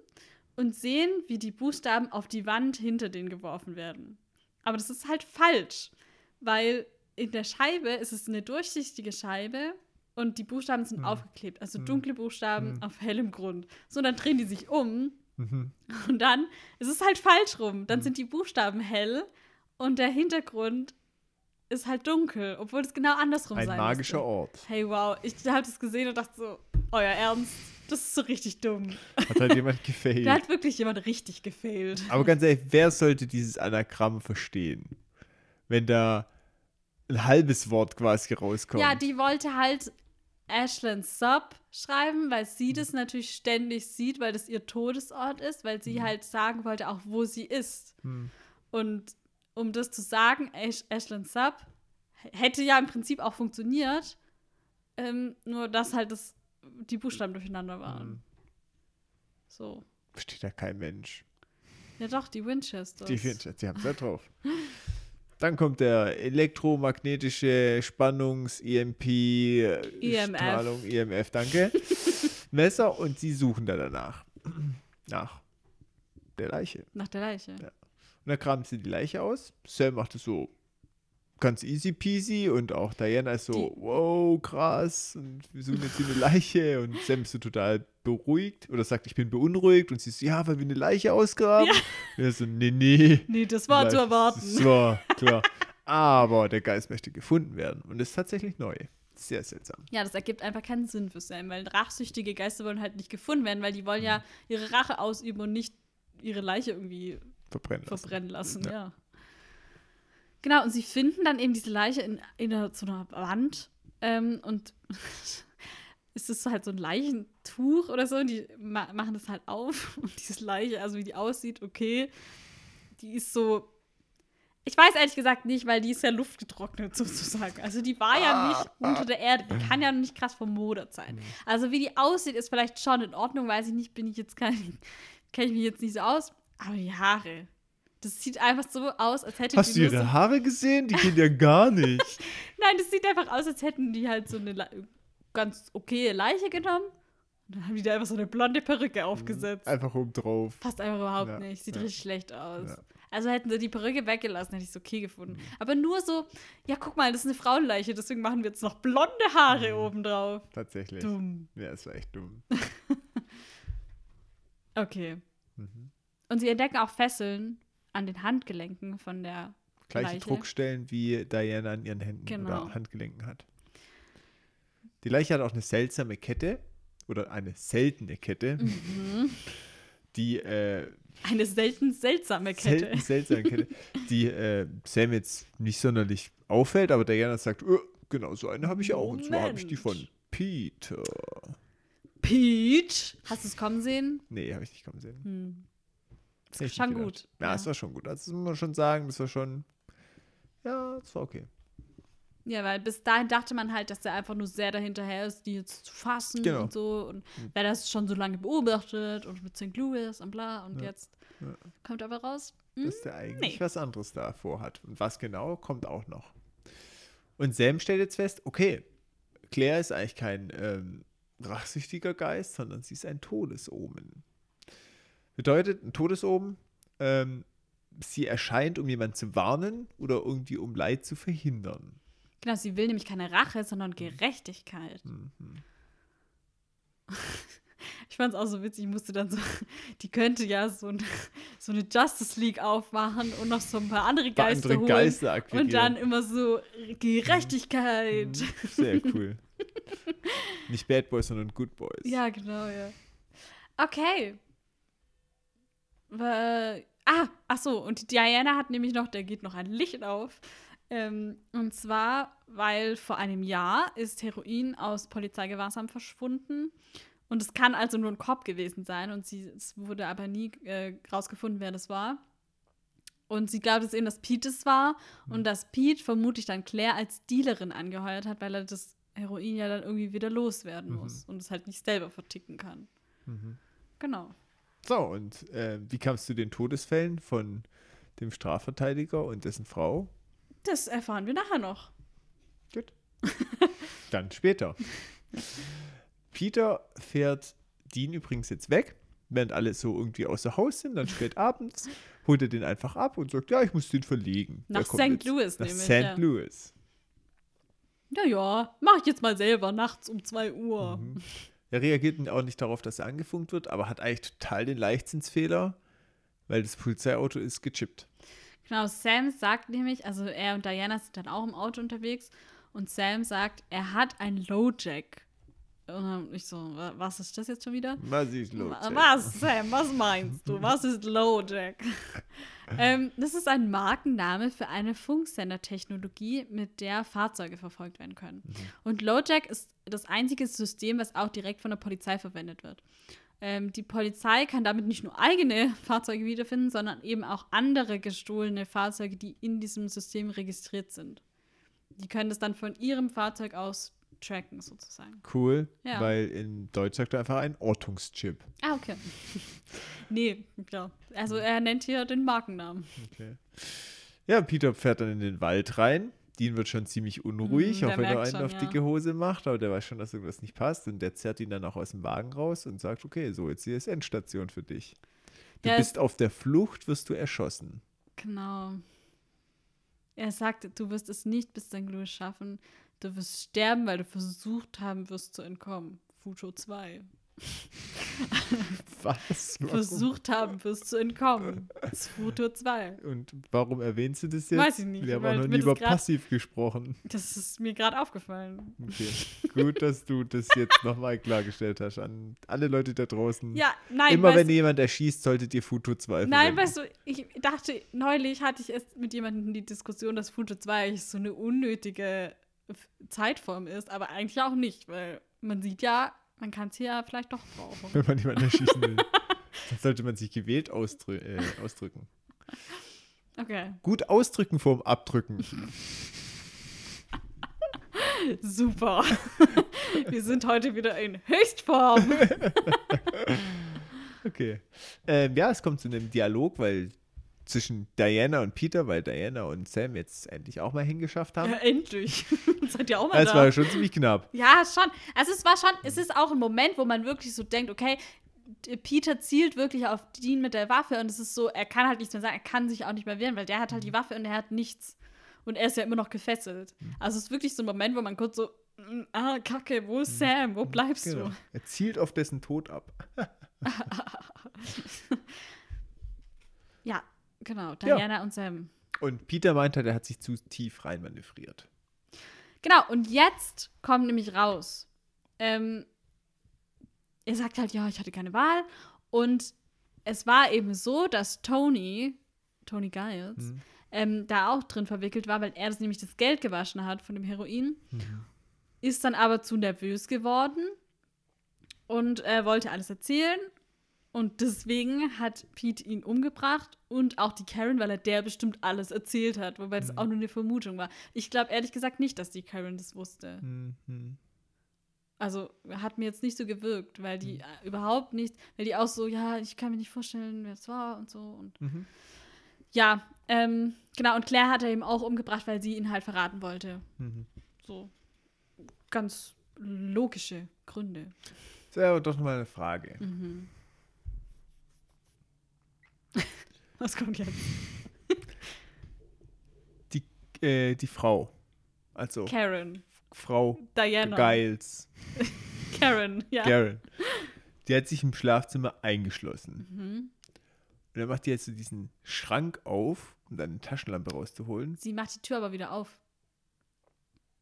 und sehen, wie die Buchstaben auf die Wand hinter denen geworfen werden. Aber das ist halt falsch, weil in der Scheibe ist es eine durchsichtige Scheibe und die Buchstaben sind Hm. aufgeklebt. Also Hm. dunkle Buchstaben Hm. auf hellem Grund. So, dann drehen die sich um Mhm. und dann ist es halt falsch rum. Dann Hm. sind die Buchstaben hell und der Hintergrund ist halt dunkel, obwohl es genau andersrum Ein sein magischer müsste. Ort. Hey, wow. Ich habe das gesehen und dachte so, euer Ernst? Das ist so richtig dumm. Hat halt jemand Da gefailt. hat wirklich jemand richtig gefehlt. Aber ganz ehrlich, wer sollte dieses Anagramm verstehen? Wenn da ein halbes Wort quasi rauskommt. Ja, die wollte halt Ashland Sub schreiben, weil sie das natürlich ständig sieht, weil das ihr Todesort ist, weil sie halt sagen wollte, auch wo sie ist. Hm. Und um das zu sagen, Ash Ashland Sub hätte ja im Prinzip auch funktioniert, ähm, nur dass halt das, die Buchstaben durcheinander waren. Hm. So. Versteht da kein Mensch. Ja doch, die Winchesters. Die Fincher, die haben es da drauf. Dann kommt der elektromagnetische Spannungs-EMP EMF. Strahlung, EMF, danke. Messer und sie suchen da danach. Nach der Leiche. Nach der Leiche. Ja. Und dann kramen sie die Leiche aus. Sam macht es so ganz easy peasy und auch Diana ist so, Die- wow, krass. Und wir suchen jetzt hier eine Leiche und Sam ist so total beruhigt oder sagt, ich bin beunruhigt und sie ist ja, weil wir eine Leiche ausgraben. Und er so, nee, nee. Nee, das war zu erwarten. Das war klar. Aber der Geist möchte gefunden werden und ist tatsächlich neu. Sehr seltsam. Ja, das ergibt einfach keinen Sinn für Sam, weil rachsüchtige Geister wollen halt nicht gefunden werden, weil die wollen ja ihre Rache ausüben und nicht ihre Leiche irgendwie Verbrennen lassen. verbrennen lassen, Ja. ja. Genau, und sie finden dann eben diese Leiche in, in so einer Wand ähm, und es ist halt so ein Leichentuch oder so und die ma machen das halt auf und diese Leiche, also wie die aussieht, okay, die ist so ich weiß ehrlich gesagt nicht, weil die ist ja luftgetrocknet sozusagen. Also die war ja nicht unter der Erde. Die kann ja nicht krass vermodert sein. Also wie die aussieht, ist vielleicht schon in Ordnung. Weiß ich nicht, bin ich jetzt kein, kenne ich mich jetzt nicht so aus. Aber die Haare, das sieht einfach so aus, als hätte Hast die du nur so, ihre Haare gesehen? Die gehen ja gar nicht. Nein, das sieht einfach aus, als hätten die halt so eine ganz okaye Leiche genommen. Und dann haben die da einfach so eine blonde Perücke aufgesetzt. Einfach oben drauf. Passt einfach überhaupt Ja, nicht. Sieht ja. richtig schlecht aus. Ja. Also hätten sie die Perücke weggelassen, hätte ich es okay gefunden. Mhm. Aber nur so, ja, guck mal, das ist eine Frauenleiche, deswegen machen wir jetzt noch blonde Haare Mhm. obendrauf. Tatsächlich. Dumm. Ja, das war echt dumm. Okay. Mhm. Und sie entdecken auch Fesseln an den Handgelenken von der. Gleiche Leiche. Druckstellen, wie Diana an ihren Händen Genau. oder Handgelenken hat. Die Leiche hat auch eine seltsame Kette oder eine seltene Kette, Mhm. die äh, Eine selten seltsame Kette. selten seltsame Kette, die äh, Sam jetzt nicht sonderlich auffällt, aber Diana sagt, "Äh, genau so eine habe ich auch und zwar habe ich die von Moment. Peter. Peach. Hast du es kommen sehen? Nee, habe ich nicht kommen sehen. Hm. Hätte ich schon gut. Ja, ja. es war schon gut. Also muss man schon sagen, das war schon, ja, das war okay. Ja, weil bis dahin dachte man halt, dass er einfach nur sehr dahinterher ist, die jetzt zu fassen Genau. und so. Und Hm. wer das schon so lange beobachtet und mit St. Louis und bla. Und Ja. jetzt Ja. kommt aber raus. hm, dass der eigentlich nee. was anderes da vorhat. Und was genau, kommt auch noch. Und Sam stellt jetzt fest, okay, Claire ist eigentlich kein ähm, rachsüchtiger Geist, sondern sie ist ein Todesomen. Bedeutet, ein Todesomen, ähm, sie erscheint, um jemanden zu warnen oder irgendwie um Leid zu verhindern. Genau, sie will nämlich keine Rache, sondern Gerechtigkeit. Mhm. Ich fand es auch so witzig, ich musste dann so, die könnte ja so, ein, so eine Justice League aufmachen und noch so ein paar andere Geister andere holen. Geister akquirieren. und dann immer so Gerechtigkeit. Mhm. Sehr cool. Nicht Bad Boys, sondern Good Boys. Ja, genau, ja. Okay. Äh, ah, ach so, und die Diana hat nämlich noch, da geht noch ein Licht auf. Ähm, und zwar, weil vor einem Jahr ist Heroin aus Polizeigewahrsam verschwunden. Und es kann also nur ein Korb gewesen sein. Und sie, es wurde aber nie äh, rausgefunden, wer das war. Und sie glaubt jetzt eben, dass Pete es war. Und dass Pete vermutlich dann Claire als Dealerin angeheuert hat, weil er das Heroin ja dann irgendwie wieder loswerden Mhm. muss. Und es halt nicht selber verticken kann. Mhm. Genau. So, und äh, wie kam es zu den Todesfällen von dem Strafverteidiger und dessen Frau? Das erfahren wir nachher noch. Gut. Dann später. Peter fährt Dean übrigens jetzt weg, während alle so irgendwie außer Haus sind. Dann spät abends holt er den einfach ab und sagt, ja, ich muss den verlegen. Nach St. jetzt Louis Nach nämlich, St. ja. Louis. Ja, ja, mach ich jetzt mal selber nachts um 2 Uhr. Mhm. Er reagiert auch nicht darauf, dass er angefunkt wird, aber hat eigentlich total den Leichtsinnsfehler, weil das Polizeiauto ist gechippt. Genau, Sam sagt nämlich, also er und Diana sind dann auch im Auto unterwegs und Sam sagt, er hat ein Lowjack. Und dann ich so, "Wa- was ist das jetzt schon wieder? Was ist? Wa- Was, Sam, was meinst du? Was ist Lowjack? ähm, das ist ein Markenname für eine Funksendertechnologie, mit der Fahrzeuge verfolgt werden können. Und Lowjack ist das einzige System, was auch direkt von der Polizei verwendet wird. Ähm, die Polizei kann damit nicht nur eigene Fahrzeuge wiederfinden, sondern eben auch andere gestohlene Fahrzeuge, die in diesem System registriert sind. Die können das dann von ihrem Fahrzeug aus tracken, sozusagen. Cool, Ja. weil in Deutsch sagt er einfach ein Ortungschip. Ah, okay. nee, ja. Also er nennt hier den Markennamen. Okay. Ja, Peter fährt dann in den Wald rein. Dean wird schon ziemlich unruhig, Mm, auch wenn er einen schon, auf ja. dicke Hose macht, aber der weiß schon, dass irgendwas nicht passt und der zerrt ihn dann auch aus dem Wagen raus und sagt, okay, so, jetzt hier ist Endstation für dich. Du Ja, bist auf der Flucht, wirst du erschossen. Genau. Er sagt, du wirst es nicht bis St. Louis schaffen. Du wirst sterben, weil du versucht haben wirst zu entkommen. Futo 2. Was? Warum? Versucht haben wirst zu entkommen. Das ist Futo 2. Und warum erwähnst du das jetzt? Weiß ich nicht, Wir haben auch noch nie über passiv gesprochen. Das ist mir gerade aufgefallen. Okay. Gut, dass du das jetzt nochmal klargestellt hast an alle Leute da draußen. Ja, nein, Immer wenn jemand erschießt, solltet ihr Futo 2 nein, weißt du, ich dachte, neulich hatte ich erst mit jemandem die Diskussion, dass Futo 2 eigentlich so eine unnötige Zeitform ist, aber eigentlich auch nicht, weil man sieht ja, man kann es hier ja vielleicht doch brauchen. wenn man jemanden erschießen will. Dann sollte man sich gewählt ausdrü äh, ausdrücken. Okay, Gut ausdrücken vorm Abdrücken. super. Wir sind heute wieder in Höchstform. Okay. Ähm, ja, es kommt zu einem Dialog, weil zwischen Diana und Peter, weil Diana und Sam jetzt endlich auch mal hingeschafft haben. Ja, endlich. Seid ihr auch mal Es da? war schon ziemlich knapp. Ja, schon. Also es war schon, es ist auch ein Moment, wo man wirklich so denkt, okay, Peter zielt wirklich auf Dean mit der Waffe und es ist so, er kann halt nichts mehr sagen, er kann sich auch nicht mehr wehren, weil der hat halt die Waffe und er hat nichts. Und er ist ja immer noch gefesselt. Also es ist wirklich so ein Moment, wo man kurz so, mm, ah, Kacke, wo ist Sam? Wo bleibst Genau. du? Er zielt auf dessen Tod ab. Ja, genau, Ja. Diana und Sam. Und Peter meint halt, er hat sich zu tief reinmanövriert. Genau, und jetzt kommt nämlich raus. Ähm, er sagt halt, ja, ich hatte keine Wahl. Und es war eben so, dass Tony, Tony Giles, Mhm. ähm, da auch drin verwickelt war, weil er das nämlich das Geld gewaschen hat von dem Heroin. Mhm. Ist dann aber zu nervös geworden und äh, wollte alles erzählen. Und deswegen hat Pete ihn umgebracht und auch die Karen, weil er der bestimmt alles erzählt hat, wobei das Mhm. auch nur eine Vermutung war. Ich glaube ehrlich gesagt nicht, dass die Karen das wusste. Mhm. Also hat mir jetzt nicht so gewirkt, weil Mhm. die äh, überhaupt nicht, weil die auch so, ja, ich kann mir nicht vorstellen, wer es war und so. Und Mhm. ja, ähm, genau, und Claire hat er eben auch umgebracht, weil sie ihn halt verraten wollte. Mhm. So ganz logische Gründe. So, aber doch nochmal eine Frage. Mhm. Was kommt jetzt? Die, äh, die Frau, also Karen. Frau Diana. Giles, Karen, ja. Karen, die hat sich im Schlafzimmer eingeschlossen. Mhm. Und dann macht die jetzt so diesen Schrank auf, um dann eine Taschenlampe rauszuholen. Sie macht die Tür aber wieder auf.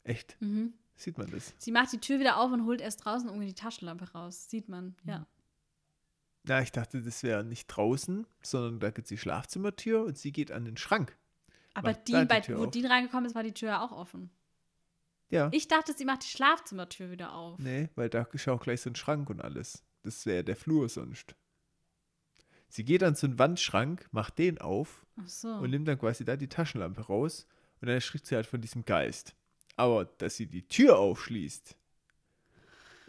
Echt? Mhm. Sieht man das? Sie macht die Tür wieder auf und holt erst draußen irgendwie die Taschenlampe raus. Sieht man, ja. Na, ich dachte, das wäre nicht draußen, sondern da gibt es die Schlafzimmertür und sie geht an den Schrank. Aber Dean, die bei, Tür wo auf. Dean reingekommen ist, war die Tür ja auch offen. Ja. Ich dachte, sie macht die Schlafzimmertür wieder auf. Nee, weil da ist ja auch gleich so ein Schrank und alles. Das wäre der Flur sonst. Sie geht an so einen Wandschrank, macht den auf so. und nimmt dann quasi da die Taschenlampe raus und dann erschrickt sie halt von diesem Geist. Aber dass sie die Tür aufschließt.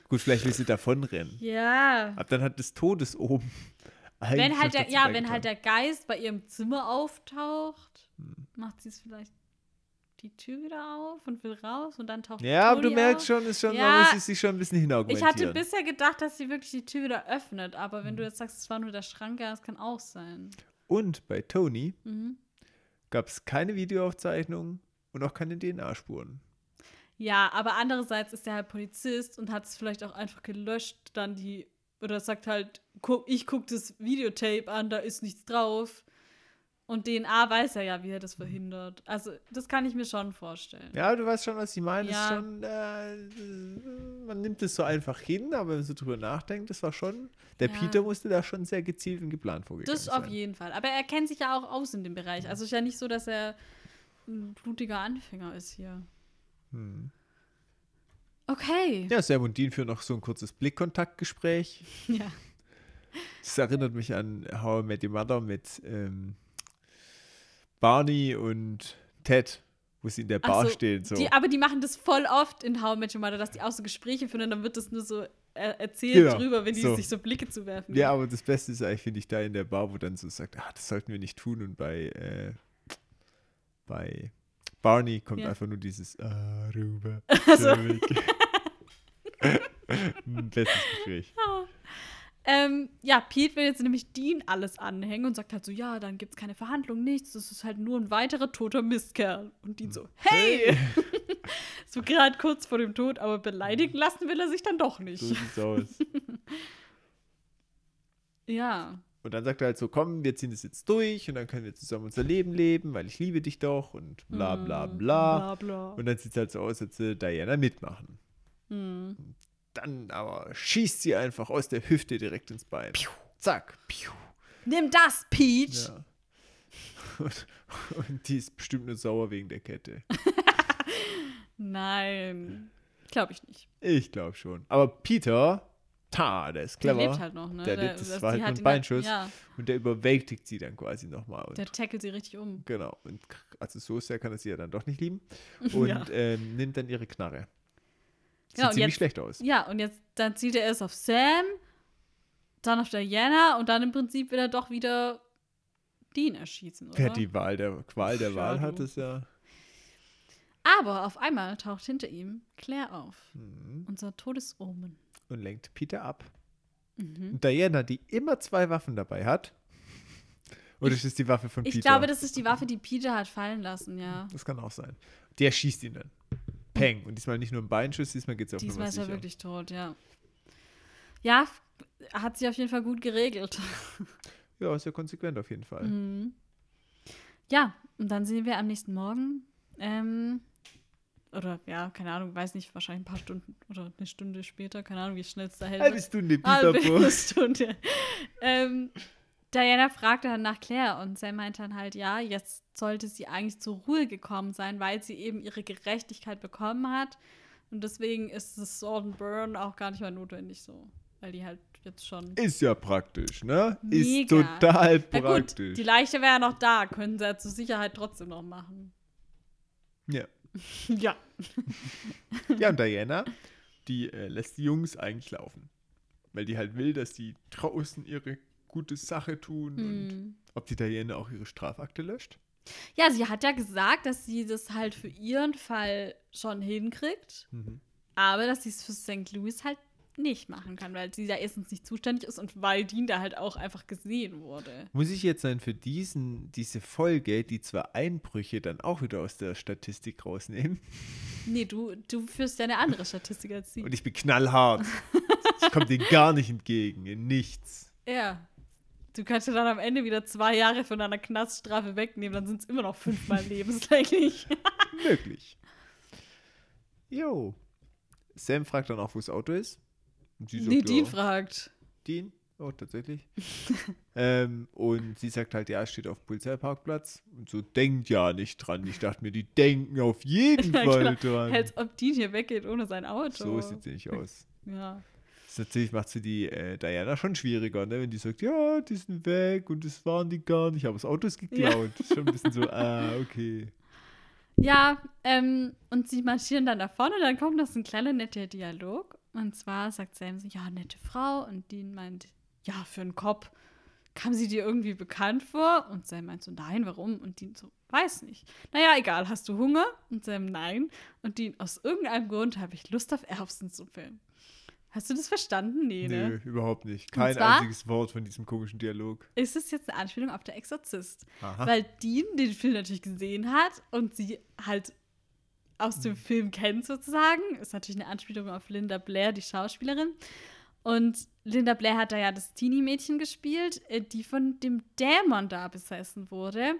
Gut, vielleicht will sie davonrennen. Ja. Aber dann hat des Todes oben. Wenn halt der, ja, wenn halt der Geist bei ihrem Zimmer auftaucht, Hm. macht sie es vielleicht die Tür wieder auf und will raus und dann taucht Ja, aber du merkst auf. schon, ist schon, Ja. muss sie sich schon ein bisschen Ich hinargumentieren. hatte bisher gedacht, dass sie wirklich die Tür wieder öffnet, aber Hm. wenn du jetzt sagst, es war nur der Schrank, ja, das kann auch sein. Und bei Tony Mhm. gab es keine Videoaufzeichnung und auch keine DNA-Spuren. Ja, aber andererseits ist er halt Polizist und hat es vielleicht auch einfach gelöscht, dann die, oder sagt halt, guck, ich guck das Videotape an, da ist nichts drauf. Und DNA weiß er ja, wie er das verhindert. Also, das kann ich mir schon vorstellen. Ja, du weißt schon, was ich meine. Ja. Schon, äh, man nimmt es so einfach hin, aber wenn man so drüber nachdenkt, das war schon, der Ja. Peter musste da schon sehr gezielt und geplant vorgegangen Das auf sein. jeden Fall. Aber er kennt sich ja auch aus in dem Bereich. Also, ist ja nicht so, dass er ein blutiger Anfänger ist hier. Hm. Okay. Ja, Sam und Dean führen noch so ein kurzes Blickkontaktgespräch. Ja. Das erinnert mich an How I Met Your Mother mit ähm, Barney und Ted, wo sie in der Bar so, stehen. So. Die, aber die machen das voll oft in How I Met Your Mother, dass die auch so Gespräche führen und dann wird das nur so äh, erzählt Genau, drüber, wenn die so. sich so Blicke zuwerfen. Ja, aber das Beste ist eigentlich, finde ich, da in der Bar, wo dann so sagt, ah, das sollten wir nicht tun. Und bei, äh, bei Barney kommt Ja. einfach nur dieses Aruba. Also. Ein bestes Gespräch. Ähm, ja, Pete will jetzt nämlich Dean alles anhängen und sagt halt so, ja, dann gibt's keine Verhandlung, nichts, das ist halt nur ein weiterer toter Mistkerl. Und Dean so, hey! so gerade kurz vor dem Tod, aber beleidigen lassen will er sich dann doch nicht. So sieht's aus. Ja. Und dann sagt er halt so, komm, wir ziehen das jetzt durch und dann können wir zusammen unser Leben leben, weil ich liebe dich doch und bla bla Mm, bla. Bla bla. Und dann sieht es halt so aus, als würde Diana mitmachen. Hm. Dann aber schießt sie einfach aus der Hüfte direkt ins Bein. Zack. Piu. Nimm das, Peach! Ja. Und, und die ist bestimmt nur sauer wegen der Kette. Nein. Glaube ich nicht. Ich glaube schon. Aber Peter, ta, der ist Der clever. lebt halt noch, ne? Der Der- lebt, das war halt nur ein halt- Beinschuss. ja. Und der überwältigt sie dann quasi nochmal. Der tackelt sie richtig um. Genau. Und also so sehr kann er sie ja dann doch nicht lieben. Und Ja. ähm, nimmt dann ihre Knarre. Sieht Ja, ziemlich jetzt- schlecht aus. Ja, und jetzt dann zieht er erst auf Sam, dann auf Diana und dann im Prinzip will er doch wieder Dean erschießen, oder? Wer die Wahl der Qual der Wahl ja, hat, ist ja. Aber auf einmal taucht hinter ihm Claire auf. Mhm. Unser Todesomen. Und lenkt Peter ab. Mhm. Diana, die immer zwei Waffen dabei hat. Oder ist es die Waffe von Ich Peter? glaube, das ist die Waffe, die Peter hat fallen lassen, ja. Das kann auch sein. Der schießt ihn dann. Peng. Und diesmal nicht nur ein Beinschuss, diesmal geht es auf Diesmal ist er sicher. wirklich tot, ja. Ja, hat sie auf jeden Fall gut geregelt. Ja, ist ja konsequent auf jeden Fall. Mhm. Ja, und dann sehen wir am nächsten Morgen, ähm, oder ja, keine Ahnung, weiß nicht, wahrscheinlich ein paar Stunden oder eine Stunde später, keine Ahnung, wie schnell es da hält. Halbe Stunde, Halbe Stunde. ähm, Diana fragte dann nach Claire und Sam meinte dann halt, ja, jetzt sollte sie eigentlich zur Ruhe gekommen sein, weil sie eben ihre Gerechtigkeit bekommen hat. Und deswegen ist das Sword and Burn auch gar nicht mehr notwendig so. Weil die halt jetzt schon. Ist ja praktisch, ne? Ist Mega. total Na gut, praktisch. die Leiche wäre ja noch da, können sie ja zur Sicherheit trotzdem noch machen. ja. ja. ja, und Diana, die äh, lässt die Jungs eigentlich laufen. Weil die halt will, dass die draußen ihre gute Sache tun. Und Hm. ob die Diana auch ihre Strafakte löscht? Ja, sie hat ja gesagt, dass sie das halt für ihren Fall schon hinkriegt, Mhm. aber dass sie es für St. Louis halt nicht machen kann, weil sie da erstens nicht zuständig ist und weil Dean da halt auch einfach gesehen wurde. Muss ich jetzt dann für diesen, diese Folge die zwei Einbrüche dann auch wieder aus der Statistik rausnehmen? Nee, du, du führst ja eine andere Statistik als sie. Und ich bin knallhart. ich komme dir gar nicht entgegen, in nichts. Ja. Du kannst ja dann am Ende wieder zwei Jahre von deiner Knaststrafe wegnehmen, dann sind es immer noch fünfmal lebenslänglich. Möglich. Jo. Sam fragt dann auch, wo das Auto ist. Sie sagt, Nee, Dean ja, fragt. Dean? Oh, tatsächlich. ähm, und sie sagt halt, ja, es steht auf dem Polizeiparkplatz. Und so denkt ja nicht dran. Ich dachte mir, die denken auf jeden Ja, Fall genau. dran. Als ob Dean hier weggeht ohne sein Auto. So sieht sie nicht aus. Ja. Das natürlich macht sie die äh, Diana schon schwieriger, ne? wenn die sagt, ja, die sind weg und das waren die gar nicht, aber das Auto ist geklaut. Das ist schon ein bisschen so, ah, okay. Ja, ähm, und sie marschieren dann da vorne dann kommt noch so ein kleiner netter Dialog. Und zwar sagt Sam so, ja, nette Frau. Und Dean meint, ja, für einen Kopf. Kam sie dir irgendwie bekannt vor? Und Sam meint so, nein, warum? Und Dean so, weiß nicht. Naja, egal, hast du Hunger? Und Sam, nein. Und Dean, aus irgendeinem Grund habe ich Lust auf Erbsensuppe. Hast du das verstanden? Nee, Nö, ne? überhaupt nicht. Kein zwar- einziges Wort von diesem komischen Dialog. Ist es jetzt eine Anspielung auf der Exorzist? Aha. Weil Dean den Film natürlich gesehen hat und sie halt aus Mhm. dem Film kennt sozusagen. Ist natürlich eine Anspielung auf Linda Blair, die Schauspielerin. Und Linda Blair hat da ja das Teenie-Mädchen gespielt, äh, die von dem Dämon da besessen wurde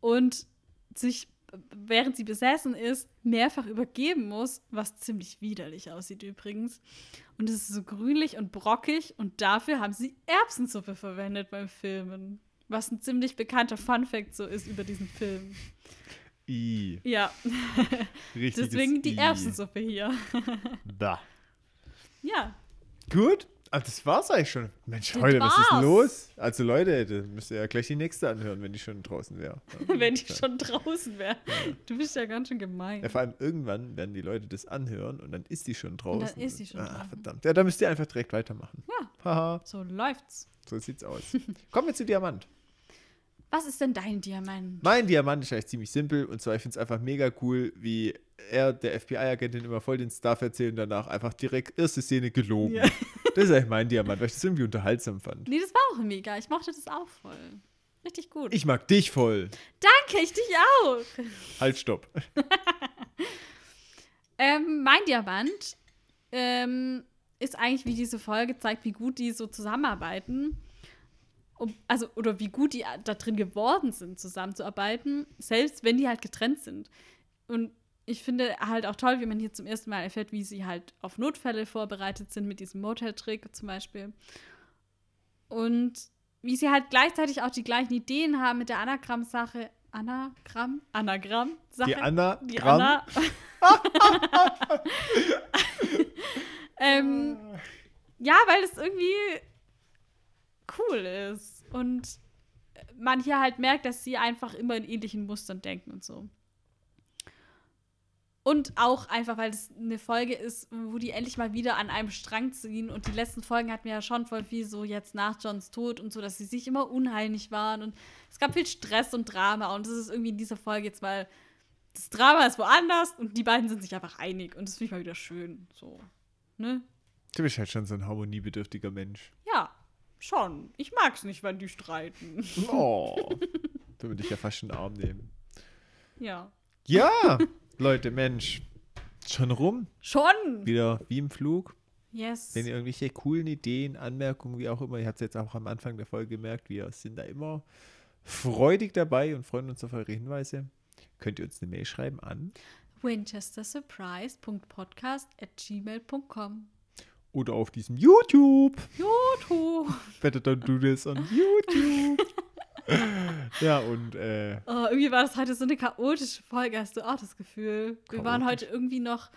und sich, äh, während sie besessen ist, mehrfach übergeben muss, was ziemlich widerlich aussieht übrigens. Und es ist so grünlich und brockig und dafür haben sie Erbsensuppe verwendet beim Filmen. Was ein ziemlich bekannter Funfact so ist über diesen Film. I. Ja, Richtiges deswegen die I. Erbsensuppe hier. Da. Ja, Gut. Ah, das war's eigentlich schon. Mensch, Das heute, was ist war's. los? Also Leute, da müsst ihr ja gleich die nächste anhören, wenn die schon draußen wäre. wenn ich schon draußen wäre. Du bist ja ganz schön gemein. Ja, vor allem irgendwann werden die Leute das anhören und dann ist die schon draußen. ist die schon ah, draußen. verdammt. Ja, da müsst ihr einfach direkt weitermachen. Ja. Haha, So läuft's. so sieht's aus. Kommen wir zu Diamant. Was ist denn dein Diamant? Mein Diamant ist eigentlich ziemlich simpel und zwar, ich finde es einfach mega cool, wie er der FBI-Agentin immer voll den Stuff erzählt und danach einfach direkt erste Szene gelogen. Ja. Das ist eigentlich mein Diamant, weil ich das irgendwie unterhaltsam fand. Nee, das war auch mega. Ich mochte das auch voll. Richtig gut. Ich mag dich voll. Danke, ich dich auch. Halt, stopp. Ähm, mein Diamant ähm, ist eigentlich, wie diese Folge zeigt, wie gut die so zusammenarbeiten. Um, also, oder wie gut die da drin geworden sind, zusammenzuarbeiten, selbst wenn die halt getrennt sind. Und ich finde halt auch toll, wie man hier zum ersten Mal erfährt, wie sie halt auf Notfälle vorbereitet sind mit diesem Motel-Trick zum Beispiel. Und wie sie halt gleichzeitig auch die gleichen Ideen haben mit der Anagramm-Sache. Anagramm? Anagramm-Sache. Die Anna, Die Anna. ähm, ja, weil es irgendwie cool ist. Und man hier halt merkt, dass sie einfach immer in ähnlichen Mustern denken und so. Und auch einfach, weil es eine Folge ist, wo die endlich mal wieder an einem Strang ziehen. Und die letzten Folgen hatten wir ja schon voll viel so jetzt nach Johns Tod und so, dass sie sich immer unheilig waren. Und es gab viel Stress und Drama. Und das ist irgendwie in dieser Folge jetzt mal, das Drama ist woanders und die beiden sind sich einfach einig. Und das finde ich mal wieder schön. So. Ne? du bist halt schon so ein harmoniebedürftiger Mensch. Schon. Ich mag es nicht, wenn die streiten. Oh. da würde ich ja fast in den Arm nehmen. Ja. Ja, Leute, Mensch. Schon rum. Schon! Wieder wie im Flug. Yes. Wenn ihr irgendwelche coolen Ideen, Anmerkungen, wie auch immer, ihr habt es jetzt auch am Anfang der Folge gemerkt, wir sind da immer freudig dabei und freuen uns auf eure Hinweise. Könnt ihr uns eine Mail schreiben an winchestersurprise.podcast at gmail.com. oder auf diesem YouTube. Joto! Better don't do this on YouTube. ja, und äh, Oh, irgendwie war das heute so eine chaotische Folge, hast du auch das Gefühl? Wir waren Chaotisch? heute irgendwie noch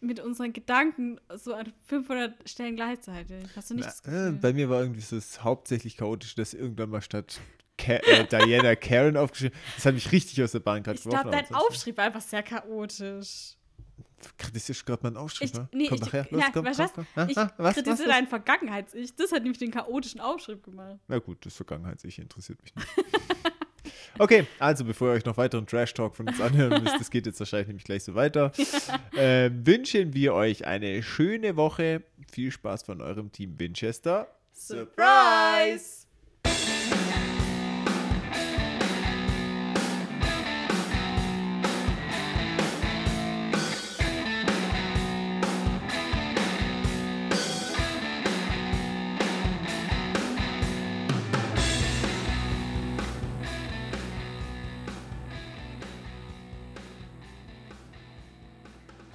mit unseren Gedanken so an 500 Stellen gleichzeitig. Hast du nicht das na, äh, Gefühl? bei mir war irgendwie so das hauptsächlich chaotisch, dass irgendwann mal statt Ka äh, Diana Karen aufgeschrieben Das hat mich richtig aus der Bahn gerade ich glaube, dein Aufschrieb war einfach sehr chaotisch. Kritisierst gerade mal einen Aufschrieb, Ich, ne? nee, komm ich, nachher, los, ja, komm, komm, komm. Ah, Ich was, kritisiere dein Vergangenheits-Ich. Das hat nämlich den chaotischen Aufschrieb gemacht. Na gut, das Vergangenheits-Ich interessiert mich nicht. Okay, also bevor ihr euch noch weiteren Trash-Talk von uns anhören müsst, das geht jetzt wahrscheinlich nämlich gleich so weiter, ähm, wünschen wir euch eine schöne Woche. Viel Spaß von eurem Team Winchester. Surprise!